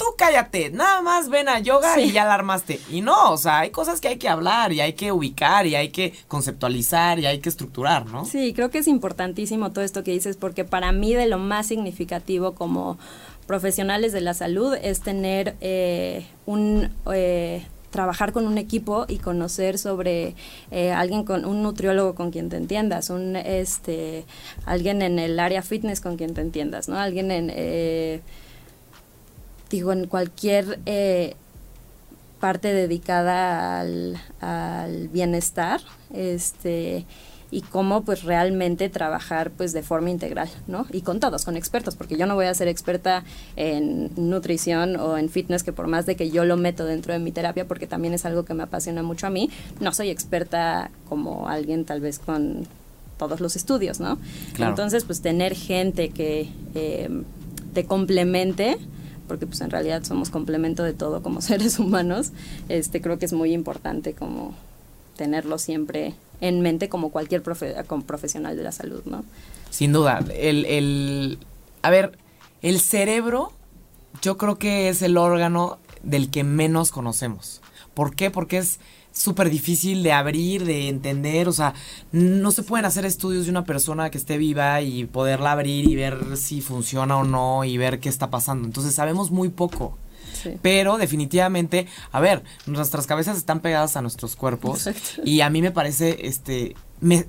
tú cállate, nada más ven a yoga y ya la armaste. Y no, o sea, hay cosas que hay que hablar y hay que ubicar y hay que conceptualizar y hay que estructurar, ¿no? Sí, creo que es importantísimo todo esto que dices porque para mí de lo más significativo como profesionales de la salud es tener eh, un... Eh, trabajar con un equipo y conocer sobre eh, alguien con un nutriólogo con quien te entiendas, un este alguien en el área fitness con quien te entiendas, ¿no? Alguien en digo, en cualquier eh, parte dedicada al, al bienestar, este y cómo pues realmente trabajar pues de forma integral, ¿no? Y con todos, con expertos, porque yo no voy a ser experta en nutrición o en fitness, que por más de que yo lo meto dentro de mi terapia, porque también es algo que me apasiona mucho a mí, no soy experta como alguien tal vez con todos los estudios, ¿no? Entonces, pues tener gente que eh, te complemente, porque pues en realidad somos complemento de todo como seres humanos, este creo que es muy importante como tenerlo siempre en mente como cualquier profesional de la salud, ¿no? Sin duda. El, el, a ver, el cerebro yo creo que es el órgano del que menos conocemos. ¿Por qué? Porque es súper difícil de abrir, de entender, o sea, no se pueden hacer estudios de una persona que esté viva y poderla abrir y ver si funciona o no y ver qué está pasando. Entonces sabemos muy poco. Pero definitivamente, a ver, nuestras cabezas están pegadas a nuestros cuerpos y a mí me parece, este, me,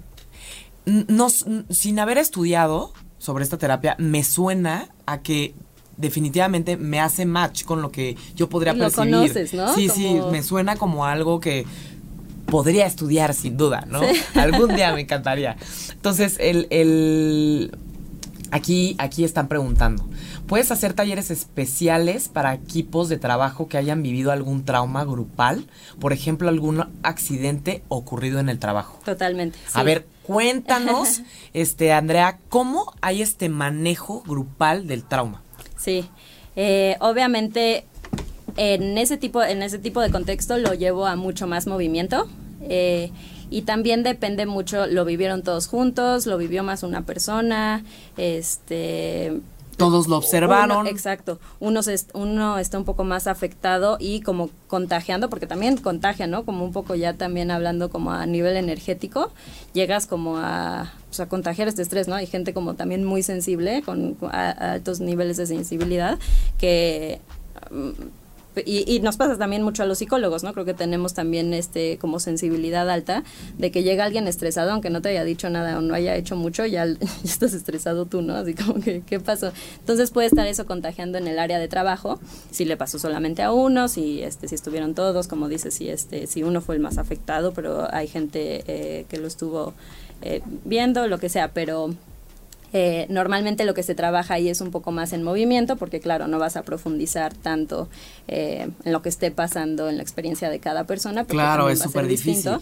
sin haber estudiado sobre esta terapia, me suena a que definitivamente me hace match con lo que yo podría lo Conoces, ¿no? Sí, sí, me suena como algo que podría estudiar sin duda, ¿no? Algún día me encantaría. Entonces, el, el aquí, aquí están preguntando. Puedes hacer talleres especiales para equipos de trabajo que hayan vivido algún trauma grupal, por ejemplo, algún accidente ocurrido en el trabajo. Totalmente. A ver, cuéntanos, este Andrea, ¿cómo hay este manejo grupal del trauma? Sí, eh, obviamente en ese tipo en ese tipo de contexto lo llevo a mucho más movimiento. Eh, y también depende mucho, lo vivieron todos juntos, lo vivió más una persona, este todos lo observaron. exacto. Uno, uno está un poco más afectado y como contagiando, porque también contagia, ¿no? Como un poco ya también hablando como a nivel energético, llegas como a, pues, a contagiar este estrés, ¿no? Hay gente como también muy sensible, con, altos niveles de sensibilidad, que... Mm, y, nos pasa también mucho a los psicólogos, ¿no? Creo que tenemos también este como sensibilidad alta de que llega alguien estresado, aunque no te haya dicho nada o no haya hecho mucho, ya, estás estresado tú, ¿no? Así como que, ¿qué pasó? Entonces puede estar eso contagiando en el área de trabajo, si le pasó solamente a uno, si, este, si estuvieron todos, como dices, si, este, si uno fue el más afectado, pero hay gente eh, que lo estuvo eh, viendo, lo que sea, pero eh, normalmente lo que se trabaja ahí es un poco más en movimiento, porque claro, no vas a profundizar tanto eh, en lo que esté pasando en la experiencia de cada persona. Claro, es súper difícil.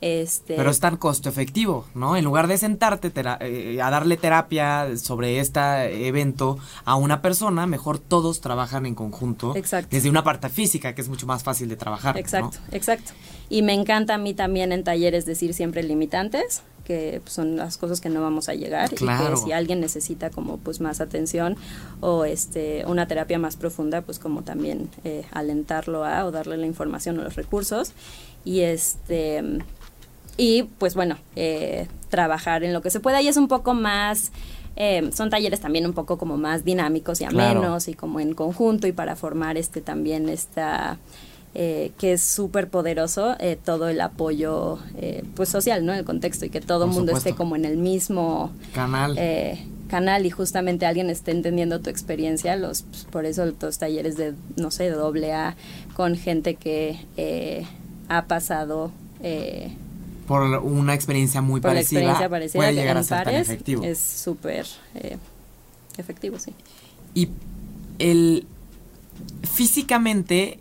Este... Pero es tan costo efectivo, ¿no? En lugar de sentarte eh, a darle terapia sobre este evento a una persona, mejor todos trabajan en conjunto. Exacto. Desde una parte física, que es mucho más fácil de trabajar. Exacto, exacto. Y me encanta a mí también en talleres decir siempre limitantes que son las cosas que no vamos a llegar y que si alguien necesita como pues más atención o este una terapia más profunda pues como también eh, alentarlo a o darle la información o los recursos y este y pues bueno eh, trabajar en lo que se pueda y es un poco más eh, son talleres también un poco como más dinámicos y amenos y como en conjunto y para formar este también esta eh, que es súper poderoso eh, todo el apoyo eh, pues social, ¿no? El contexto y que todo el mundo esté como en el mismo canal. canal y justamente alguien esté entendiendo tu experiencia, los pues, por eso los talleres de, no sé, doble A con gente que ha pasado por una experiencia muy parecida, puede llegar a ser tan efectivo. Es súper efectivo, sí. Y el físicamente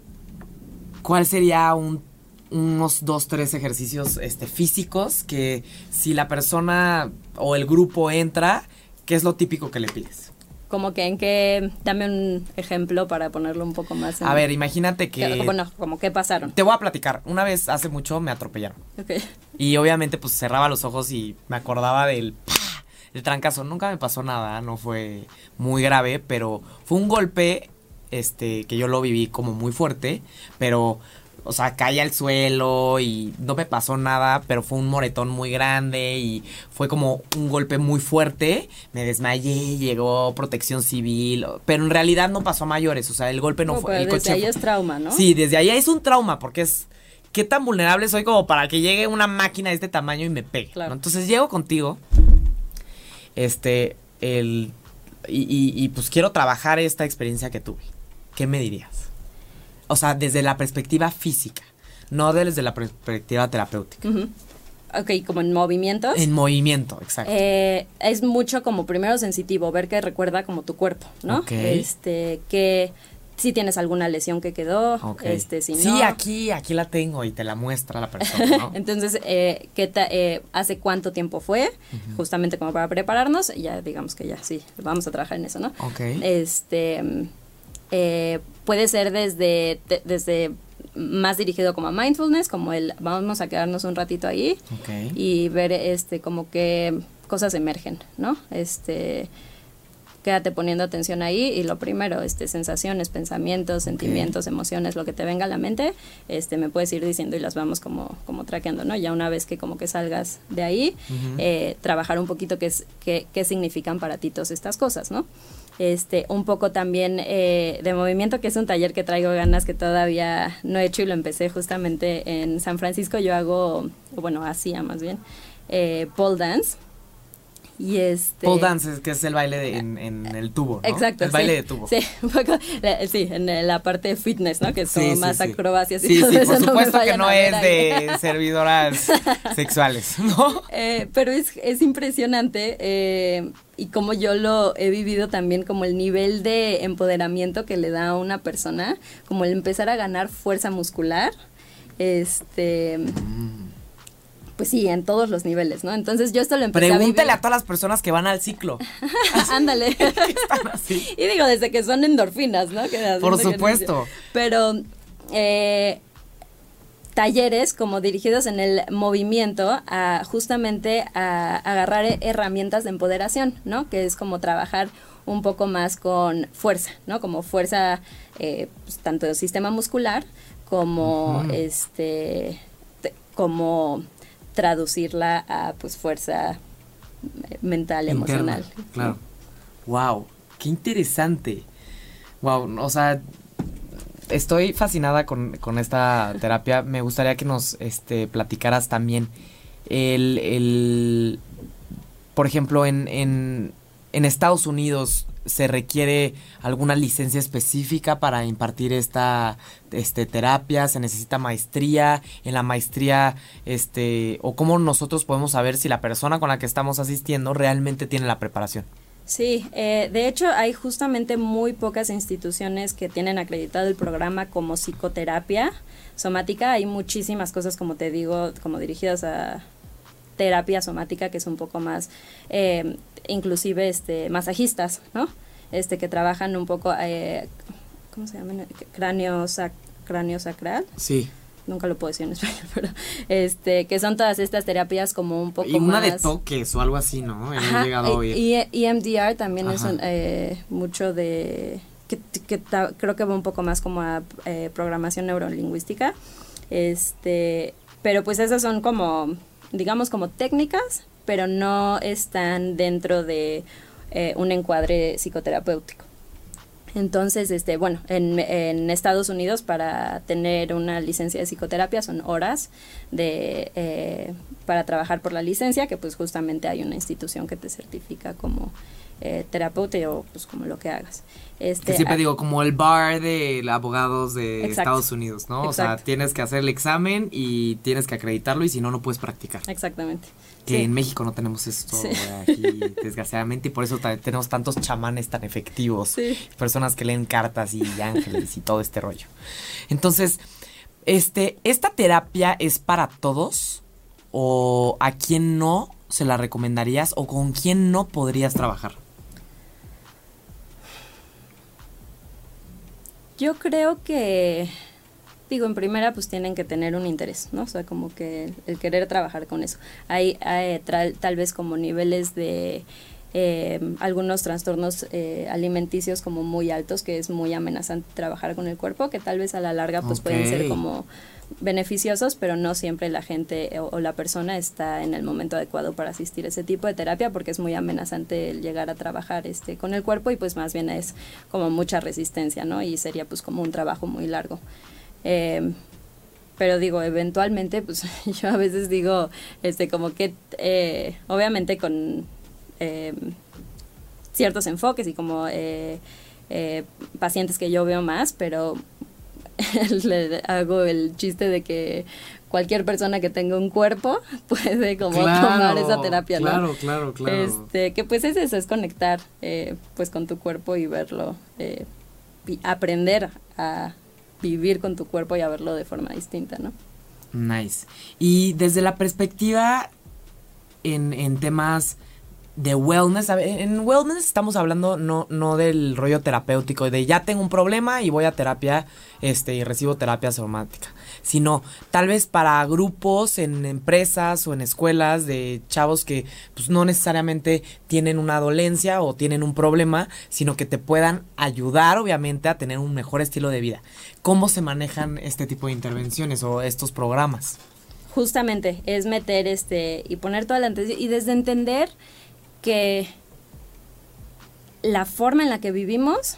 ¿cuál sería un, unos dos, tres ejercicios este, físicos que si la persona o el grupo entra, ¿qué es lo típico que le pides? Como que en qué, dame un ejemplo para ponerlo un poco más. a ver, imagínate que... bueno, como qué pasaron. Te voy a platicar. Una vez, hace mucho, me atropellaron. Ok. Y obviamente, pues cerraba los ojos y me acordaba del... El trancazo. Nunca me pasó nada, no fue muy grave, pero fue un golpe este, que yo lo viví como muy fuerte, pero, o sea, caí al suelo y no me pasó nada, pero fue un moretón muy grande y fue como un golpe muy fuerte, me desmayé, llegó protección civil, pero en realidad no pasó a mayores, o sea, el golpe no, fue... El desde ahí es trauma, ¿no? Sí, desde ahí es un trauma, porque es... ¿Qué tan vulnerable soy como para que llegue una máquina de este tamaño y me pegue? Entonces llego contigo, este, el... y, y pues quiero trabajar esta experiencia que tuve. ¿qué me dirías? O sea, desde la perspectiva física, no desde la perspectiva terapéutica. Ok, como en movimientos. En movimiento, exacto. Eh, es mucho como primero sensitivo, ver que recuerda como tu cuerpo, ¿no? Ok. Este, que si tienes alguna lesión que quedó, este, si no. Sí, aquí, aquí la tengo y te la muestra la persona, ¿no? Entonces, eh, ¿qué ta- eh, ¿hace cuánto tiempo fue? Justamente como para prepararnos, ya digamos que ya, sí, vamos a trabajar en eso, ¿no? Ok. Este, eh, puede ser desde, te- desde más dirigido como a mindfulness, como el vamos a quedarnos un ratito ahí y ver este como que cosas emergen, ¿no? Este quédate poniendo atención ahí y lo primero, este sensaciones, pensamientos, sentimientos, emociones, lo que te venga a la mente, este me puedes ir diciendo y las vamos como como traqueando, ¿no? Ya una vez que como que salgas de ahí, eh, trabajar un poquito qué es qué, qué significan para ti todas estas cosas, ¿no? Este, un poco también eh, de movimiento, que es un taller que traigo ganas que todavía no he hecho y lo empecé justamente en San Francisco. Yo hago, bueno, hacía más bien, eh, pole dance. Y este... Pole dance, es que es el baile de- en, en el tubo, ¿no? Exacto. El baile de tubo. Sí, un poco, sí, en la parte de fitness, ¿no? Que es como Sí, sí, más acrobacias y Sí, todo sí, eso. por supuesto que no es de servidoras sexuales, ¿no? Eh, pero es, es impresionante eh, y como yo lo he vivido también, como el nivel de empoderamiento que le da a una persona, como el empezar a ganar fuerza muscular, este, pues sí, en todos los niveles, ¿no? Entonces yo esto lo empecé Pregúntale a a todas las personas que van al ciclo. Ándale. Y digo, desde que son endorfinas, ¿no? Que Por ejercicio. supuesto. Pero eh, talleres como dirigidos en el movimiento a justamente a agarrar herramientas de empoderación, ¿no? Que es como trabajar un poco más con fuerza, ¿no? Como fuerza eh, pues, tanto del sistema muscular como este te- como traducirla a pues fuerza eh, mental, Interna, emocional. Claro. Wow, qué interesante. Wow, o sea, estoy fascinada con, con esta terapia. Me gustaría que nos este, platicaras también el, el por ejemplo, en, en, en Estados Unidos se requiere alguna licencia específica para impartir esta este, terapia, se necesita maestría, en la maestría, este, o cómo nosotros podemos saber si la persona con la que estamos asistiendo realmente tiene la preparación. Sí, eh, de hecho hay justamente muy pocas instituciones que tienen acreditado el programa como psicoterapia somática. Hay muchísimas cosas, como te digo, como dirigidas a terapia somática, que es un poco más, eh, inclusive este, masajistas, ¿no? Este, que trabajan un poco, eh, ¿cómo se llama? Cráneo, sac- cráneo sacral. Sí. Nunca lo puedo decir en español, pero este, que son todas estas terapias como un poco Y una más... de toques o algo así, ¿no? Ajá, llegado y, y EMDR también es un, eh, mucho de que, que ta- creo que va un poco más como a eh, programación neurolingüística este pero pues esas son como digamos como técnicas pero no están dentro de eh, un encuadre psicoterapéutico entonces, este, bueno, en, en Estados Unidos para tener una licencia de psicoterapia son horas de eh, para trabajar por la licencia, que pues justamente hay una institución que te certifica como eh, terapeuta o pues como lo que hagas. Este, Que siempre ah, digo, como el bar de abogados de Exacto. Estados Unidos, ¿no? O sea, tienes que hacer el examen y tienes que acreditarlo y si no, no puedes practicar. Exactamente. Que Sí. en México no tenemos esto Sí. aquí, desgraciadamente, y por eso tenemos tantos chamanes tan efectivos. Sí. Personas que leen cartas y ángeles y todo este rollo. Entonces, este, ¿esta terapia es para todos? ¿O a quién no se la recomendarías? ¿O con quién no podrías trabajar? Yo creo que, digo, en primera pues tienen que tener un interés, ¿no? O sea, como que el querer trabajar con eso. Hay, hay tra- tal vez como niveles de eh, algunos trastornos eh, alimenticios como muy altos, que es muy amenazante trabajar con el cuerpo, que tal vez a la larga pues pueden ser como beneficiosos, pero no siempre la gente o, o la persona está en el momento adecuado para asistir a ese tipo de terapia porque es muy amenazante el llegar a trabajar este con el cuerpo y pues más bien es como mucha resistencia, ¿no? Y sería pues como un trabajo muy largo. Eh, pero digo, eventualmente, pues yo a veces digo, este, como que, eh, obviamente con eh, ciertos enfoques y como eh, eh, pacientes que yo veo más, pero le hago el chiste de que cualquier persona que tenga un cuerpo puede como tomar esa terapia, ¿no? Claro, claro, claro. Este, que pues es eso, es conectar eh, pues con tu cuerpo y verlo, eh, y aprender a vivir con tu cuerpo y a verlo de forma distinta, ¿no? Nice. Y desde la perspectiva en, en temas de wellness. En wellness estamos hablando no, no del rollo terapéutico, de ya tengo un problema y voy a terapia este, y recibo terapia somática. Sino tal vez para grupos en empresas o en escuelas de chavos que pues, no necesariamente tienen una dolencia o tienen un problema, sino que te puedan ayudar obviamente a tener un mejor estilo de vida. ¿Cómo se manejan este tipo de intervenciones o estos programas? Justamente, es meter este y poner la atención y desde entender que la forma en la que vivimos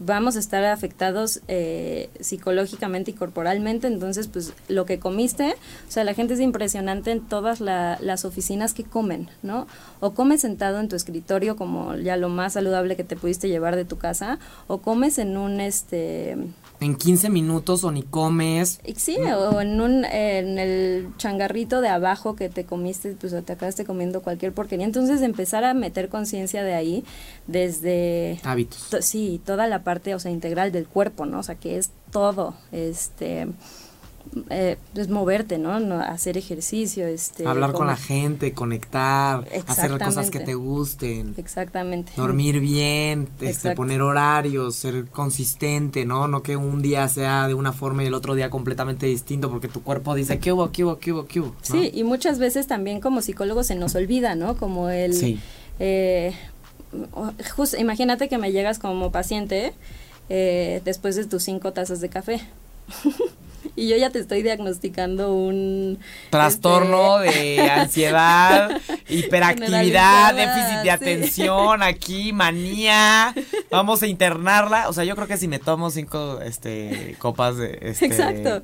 vamos a estar afectados eh, psicológicamente y corporalmente, entonces pues lo que comiste, o sea, la gente es impresionante en todas las oficinas que comen, ¿no? O comes sentado en tu escritorio como ya lo más saludable que te pudiste llevar de tu casa, o comes en un, este, en 15 minutos o ni comes. Sí, o en un en el changarrito de abajo que te comiste, pues te acabaste comiendo cualquier porquería. Entonces empezar a meter conciencia de ahí desde hábitos. sí, toda la parte, o sea, integral del cuerpo, ¿no? O sea, que es todo, este eh, es moverte, ¿no? Hacer ejercicio, este... Hablar con la gente, conectar, hacer cosas que te gusten. Exactamente. Dormir bien, este, poner horarios, ser consistente, ¿no? No que un día sea de una forma y el otro día completamente distinto porque tu cuerpo dice, ¿qué hubo, qué hubo, qué hubo, qué hubo? Sí, y muchas veces también como psicólogos se nos olvida, ¿no? Como el... Sí. Eh, imagínate que me llegas como paciente eh, después de tus cinco tazas de café. y yo ya te estoy diagnosticando un trastorno este, de ansiedad, hiperactividad, déficit de atención, aquí manía. Vamos a internarla, o sea, yo creo que si me tomo cinco este copas de este Exacto.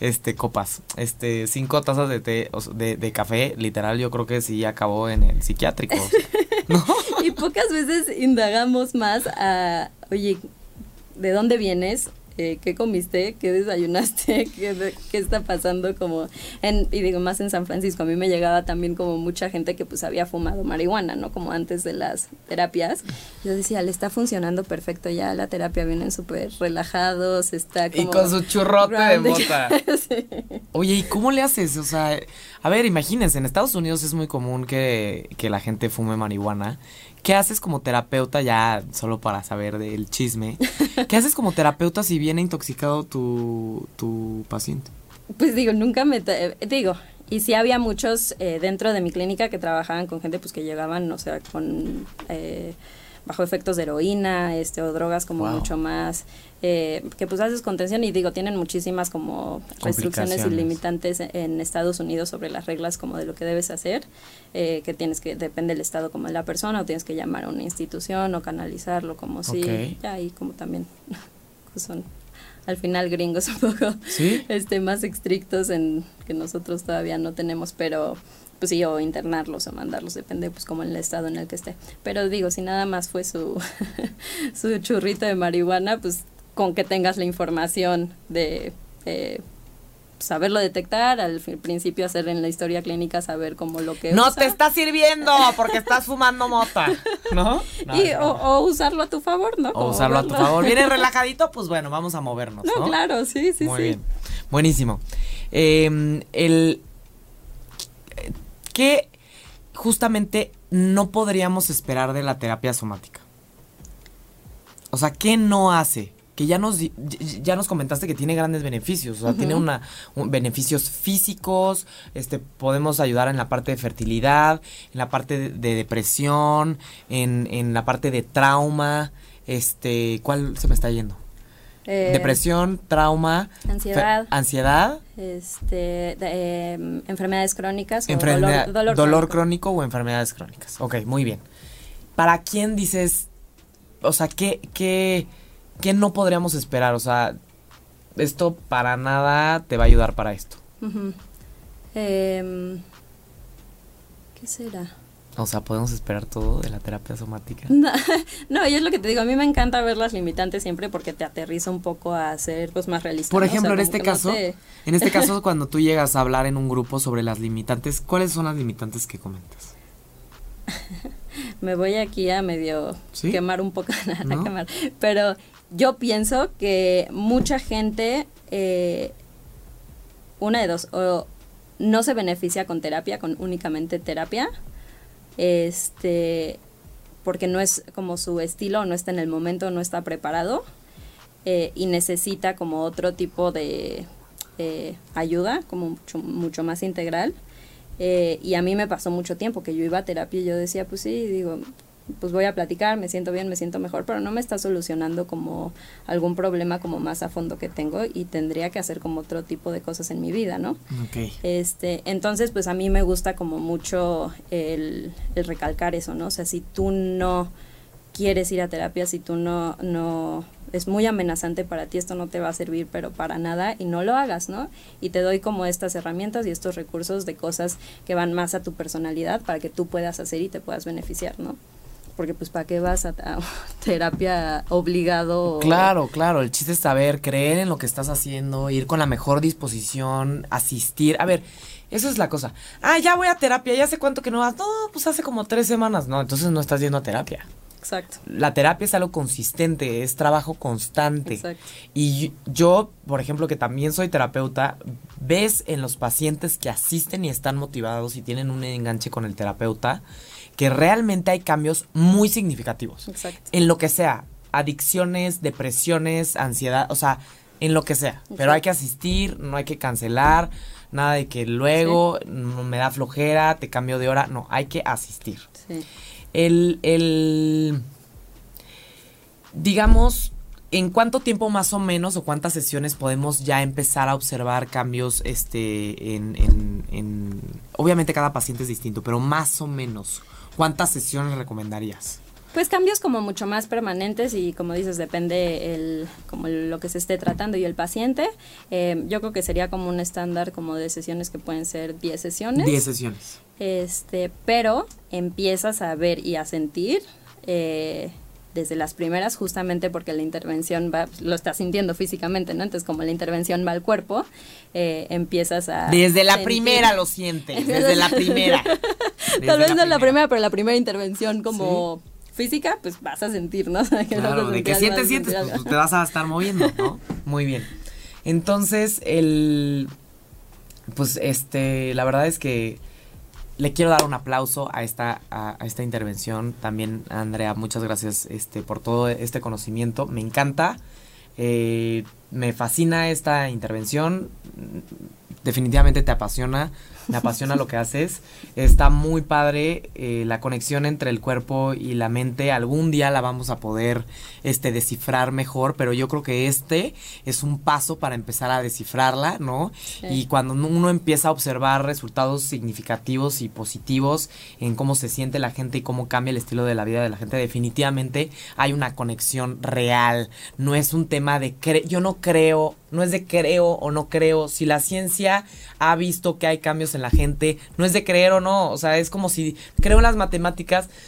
este copas, este cinco tazas de té de, de café, literal, yo creo que sí acabó en el psiquiátrico. y pocas veces indagamos más a, oye, ¿de dónde vienes? Eh, qué comiste, qué desayunaste, ¿Qué, qué, está pasando como en, y digo más en San Francisco, a mí me llegaba también como mucha gente que pues había fumado marihuana, ¿no? Como antes de las terapias. Yo decía, le está funcionando perfecto ya, la terapia vienen súper relajados, está como... Y con su churrote de mota. Oye, ¿y cómo le haces? O sea, a ver, imagínense, en Estados Unidos es muy común que, que la gente fume marihuana ¿Qué haces como terapeuta ya, solo para saber del chisme? ¿Qué haces como terapeuta si viene intoxicado tu, tu paciente? Pues digo, nunca me... digo, y sí había muchos eh, dentro de mi clínica que trabajaban con gente pues que llegaban, o sea, con... Eh, bajo efectos de heroína, este, o drogas como mucho más, eh, que pues haces contención y digo, tienen muchísimas como restricciones y limitantes en Estados Unidos sobre las reglas como de lo que debes hacer, eh, que tienes que, depende del estado como de la persona, o tienes que llamar a una institución o canalizarlo como si, ya ahí como también pues son al final gringos un poco este más estrictos en que nosotros todavía no tenemos, pero pues sí, o internarlos o mandarlos, depende pues como en el estado en el que esté. Pero digo, si nada más fue su, su churrito de marihuana, pues con que tengas la información de eh, saberlo detectar, al principio hacer en la historia clínica saber cómo lo que No te está sirviendo porque estás fumando mota, ¿no? y, o, usarlo a tu favor, ¿no? O usarlo a tu favor. Viene relajadito, pues bueno, vamos a movernos, ¿no? claro, sí, sí, Muy sí. bien. Buenísimo. Eh, el ¿Qué justamente no podríamos esperar de la terapia somática? O sea, ¿qué no hace? Que ya nos, ya nos comentaste que tiene grandes beneficios, o sea, tiene una, beneficios físicos, este, podemos ayudar en la parte de fertilidad, en la parte de, depresión, en, en la parte de trauma, este, ¿cuál se me está yendo? Eh, Depresión, trauma, ansiedad, ansiedad, este, em, enfermedades crónicas, o dolor, crónico. o enfermedades crónicas. Ok, muy bien. ¿Para quién dices, o sea, qué, qué, qué no podríamos esperar? O sea, esto para nada te va a ayudar para esto. Em, ¿Qué será? O sea, podemos esperar todo de la terapia somática. No, no, y es lo que te digo, a mí me encanta ver las limitantes siempre porque te aterriza un poco a ser pues más realista. Por ¿no? O sea, ejemplo, en este que no caso, te- en este caso cuando tú llegas a hablar en un grupo sobre las limitantes, ¿cuáles son las limitantes que comentas? me voy aquí a medio ¿Sí? quemar un poco, a ¿No? quemar. Pero yo pienso que mucha gente, eh, una de dos, o no se beneficia con terapia, con únicamente terapia, este, porque no es como su estilo, no está en el momento, no está preparado eh, y necesita como otro tipo de eh, ayuda, como mucho, mucho más integral. Eh, y a mí me pasó mucho tiempo que yo iba a terapia y yo decía, pues sí, digo, pues voy a platicar, me siento bien, me siento mejor, pero no me está solucionando como algún problema como más a fondo que tengo y tendría que hacer como otro tipo de cosas en mi vida, ¿no? Ok. Este, entonces, pues a mí me gusta como mucho el, el recalcar eso, ¿no? O sea, si tú no quieres ir a terapia, si tú no, no, es muy amenazante para ti, esto no te va a servir, pero para nada, y no lo hagas, ¿no? Y te doy como estas herramientas y estos recursos de cosas que van más a tu personalidad para que tú puedas hacer y te puedas beneficiar, ¿no? Porque pues para qué vas a, a terapia obligado. Claro, claro, el chiste es saber, creer en lo que estás haciendo, ir con la mejor disposición, asistir. A ver, eso es la cosa. Ah, ya voy a terapia, ya sé cuánto que no vas. No, pues hace como tres semanas. No, entonces no estás yendo a terapia. Exacto. La terapia es algo consistente, es trabajo constante. Exacto. Y yo, por ejemplo, que también soy terapeuta, ves en los pacientes que asisten y están motivados y tienen un enganche con el terapeuta, que realmente hay cambios muy significativos. Exacto. En lo que sea, adicciones, depresiones, ansiedad, o sea, en lo que sea. Pero hay que asistir, no hay que cancelar, nada de que luego me da flojera, te cambio de hora, no, hay que asistir. Sí. El, el, digamos, ¿en cuánto tiempo más o menos o cuántas sesiones podemos ya empezar a observar cambios, este, en, en, en, obviamente cada paciente es distinto, pero más o menos, ¿cuántas sesiones recomendarías? Pues cambios como mucho más permanentes y como dices, depende el, como lo que se esté tratando y el paciente. Eh, yo creo que sería como un estándar como de sesiones que pueden ser 10 sesiones. 10 sesiones. Este, pero empiezas a ver y a sentir eh, desde las primeras, justamente porque la intervención va, lo estás sintiendo físicamente, ¿no? Entonces, como la intervención va al cuerpo, eh, empiezas a. Desde la sentir- primera lo sientes, desde la primera. Desde Tal vez no la primera, pero la primera intervención como física, pues vas a sentir, ¿no? Claro, de que sientes, sientes, pues te vas a estar moviendo, ¿no? Muy bien. Entonces, el. Pues este, la verdad es que le quiero dar un aplauso a esta, a, esta intervención. También, Andrea, muchas gracias este, por todo este conocimiento. Me encanta. eh, me fascina esta intervención. Definitivamente te apasiona. Me apasiona lo que haces. Está muy padre eh, la conexión entre el cuerpo y la mente. Algún día la vamos a poder este, descifrar mejor, pero yo creo que este es un paso para empezar a descifrarla, ¿no? Sí. Y cuando uno empieza a observar resultados significativos y positivos en cómo se siente la gente y cómo cambia el estilo de la vida de la gente, definitivamente hay una conexión real. No es un tema de cre yo no creo, no es de creo o no creo. Si la ciencia ha visto que hay cambios en la gente, no es de creer o no. O sea, es como si creo en las matemáticas.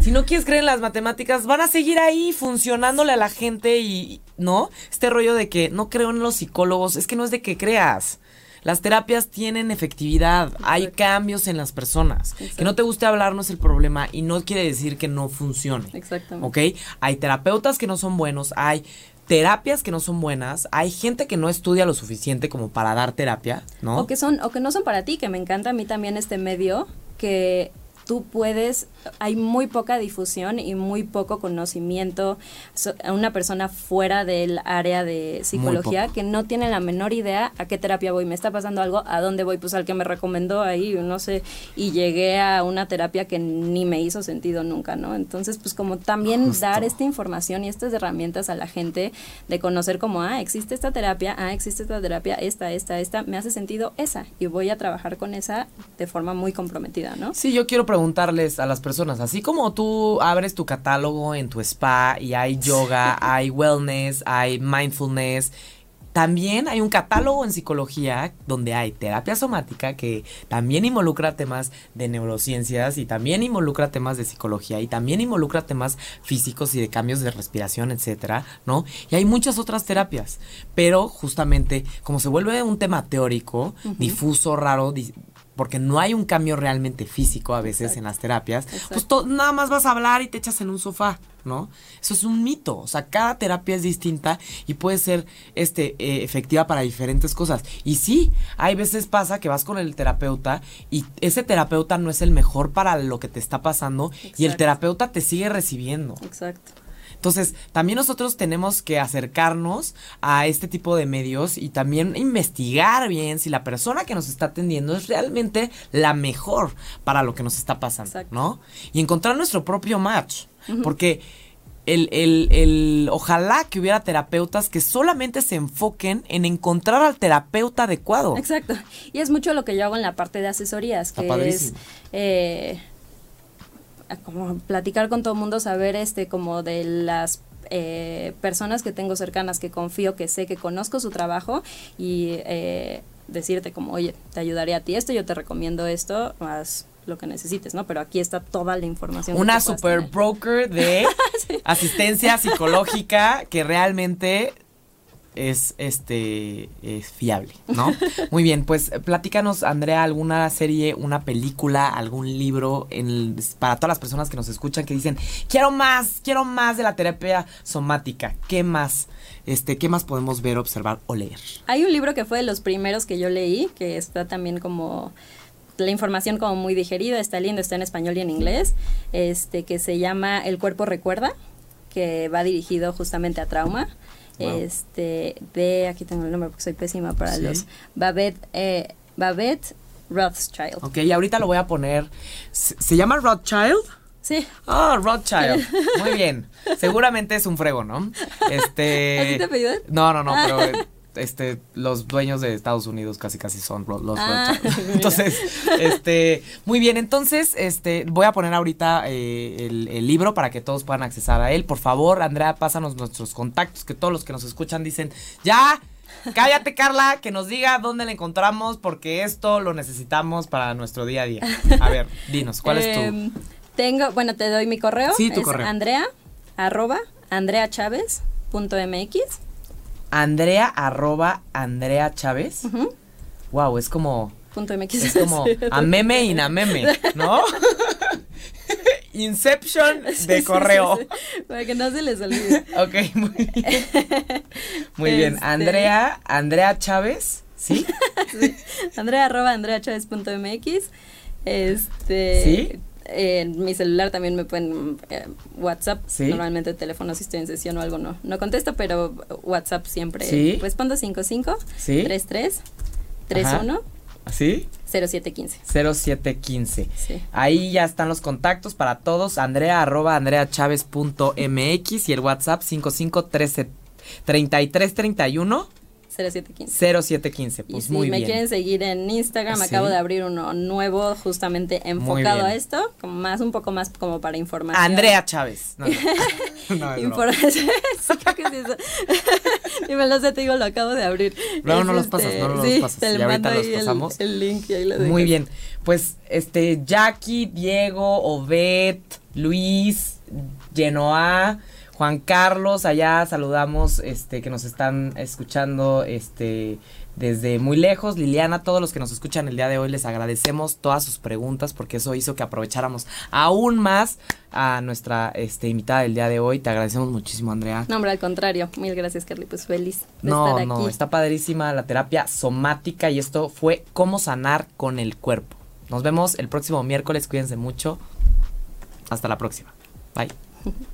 Si no quieres creer en las matemáticas, van a seguir ahí funcionándole a la gente y, ¿no? Este rollo de que no creo en los psicólogos, es que no es de que creas. Las terapias tienen efectividad, hay cambios en las personas. Que no te guste hablar no es el problema y no quiere decir que no funcione. Exactamente. ¿Ok? Hay terapeutas que no son buenos, hay terapias que no son buenas, hay gente que no estudia lo suficiente como para dar terapia, ¿no? O que son, o que no son para ti, que me encanta a mí también este medio, que tú puedes, hay muy poca difusión y muy poco conocimiento so- a una persona fuera del área de psicología que no tiene la menor idea a qué terapia voy, me está pasando algo, a dónde voy, pues al que me recomendó ahí, no sé, y llegué a una terapia que ni me hizo sentido nunca, ¿no? Entonces, pues como también Justo. dar esta información y estas herramientas a la gente de conocer como, ah, existe esta terapia, ah, existe esta terapia, esta, esta, esta, me hace sentido esa y voy a trabajar con esa de forma muy comprometida, ¿no? Sí, yo quiero preguntarles a las personas, así como tú abres tu catálogo en tu spa y hay yoga, hay wellness, hay mindfulness, también hay un catálogo en psicología donde hay terapia somática que también involucra temas de neurociencias y también involucra temas de psicología y también involucra temas físicos y de cambios de respiración, etcétera, ¿no? Y hay muchas otras terapias, pero justamente como se vuelve un tema teórico, difuso, raro, porque no hay un cambio realmente físico a veces en las terapias, pues nada más vas a hablar y te echas en un sofá, ¿no? Eso es un mito, o sea, cada terapia es distinta y puede ser este eh, efectiva para diferentes cosas. Y sí, hay veces pasa que vas con el terapeuta y ese terapeuta no es el mejor para lo que te está pasando y el terapeuta te sigue recibiendo. Exacto. Entonces, también nosotros tenemos que acercarnos a este tipo de medios y también investigar bien si la persona que nos está atendiendo es realmente la mejor para lo que nos está pasando, ¿no? Y encontrar nuestro propio match, porque el, el, el, ojalá que hubiera terapeutas que solamente se enfoquen en encontrar al terapeuta adecuado. Exacto. Y es mucho lo que yo hago en la parte de asesorías, que es eh, como platicar con todo el mundo, saber este como de las eh, personas que tengo cercanas, que confío, que sé, que conozco su trabajo y eh, decirte como, oye, te ayudaría a ti esto, yo te recomiendo esto, más lo que necesites, ¿no? Pero aquí está toda la información. Una super broker de asistencia psicológica que realmente es este es fiable, ¿no? Muy bien, pues platícanos, Andrea, alguna serie, una película, algún libro en para todas las personas que nos escuchan que dicen, "Quiero más, quiero más de la terapia somática." ¿Qué más? Este, ¿qué más podemos ver, observar o leer? Hay un libro que fue de los primeros que yo leí, que está también como la información como muy digerida, está lindo, está en español y en inglés, este que se llama El cuerpo recuerda, que va dirigido justamente a trauma. Este, de, aquí tengo el nombre porque soy pésima para los, Babette, eh, Babette Rothschild. Ok, y ahorita lo voy a poner, ¿se, llama Rothschild? Sí. Ah, Rothschild. Muy bien. Seguramente es un frego, ¿no? Este. ¿Así te No, no, no, pero este, los dueños de Estados Unidos casi casi son los ah, Entonces, este, muy bien, entonces, este, voy a poner ahorita eh, el, libro para que todos puedan accesar a él. Por favor, Andrea, pásanos nuestros contactos, que todos los que nos escuchan dicen, ya, cállate Carla, que nos diga dónde la encontramos, porque esto lo necesitamos para nuestro día a día. A ver, dinos, ¿cuál es tu...? Em, tengo, bueno, te doy mi correo. Sí, tu correo. Andrea, arroba, andreachávez.mx. Andrea arroba Andrea Chávez. Wow, es como. Punto MX. Es como a meme y a meme, ¿no? Inception de correo. Para que no se les olvide. ok, muy bien. Muy bien. Este. Andrea, Andrea Chávez, ¿sí? sí. Andrea arroba Andrea Chávez punto MX. Este. ¿Sí? En mi celular también me pueden eh, WhatsApp. Normalmente teléfono si estoy en sesión o algo no, no contesto, pero WhatsApp siempre ¿Sí? respondo 55 ¿Sí? 33 31 ¿Sí? 0715. 0715. Sí. Ahí ya están los contactos para todos. Andrea arroba andreachávez.mx y el WhatsApp 55 13 33 31 0715. 0715, pues y si muy me quieren seguir en Instagram, acabo de abrir uno nuevo justamente enfocado a esto, como más un poco más como para información. Andrea Chávez. No, no. Información. y me lo sé, te digo, lo acabo de abrir. No, no los pasas, no, no los pasas. Te y ahorita los pasamos. El, link y ahí lo Muy bien. Pues este Jackie, Diego, Obed, Luis, Genoa Juan Carlos, allá saludamos, este, que nos están escuchando, este, desde muy lejos. Liliana, todos los que nos escuchan el día de hoy, les agradecemos todas sus preguntas porque eso hizo que aprovecháramos aún más a nuestra este, invitada del día de hoy. Te agradecemos muchísimo, Andrea. No, hombre, al contrario. Mil gracias, Carly. Pues feliz de no, estar aquí. No, está padrísima la terapia somática y esto fue cómo sanar con el cuerpo. Nos vemos el próximo miércoles. Cuídense mucho. Hasta la próxima. Bye.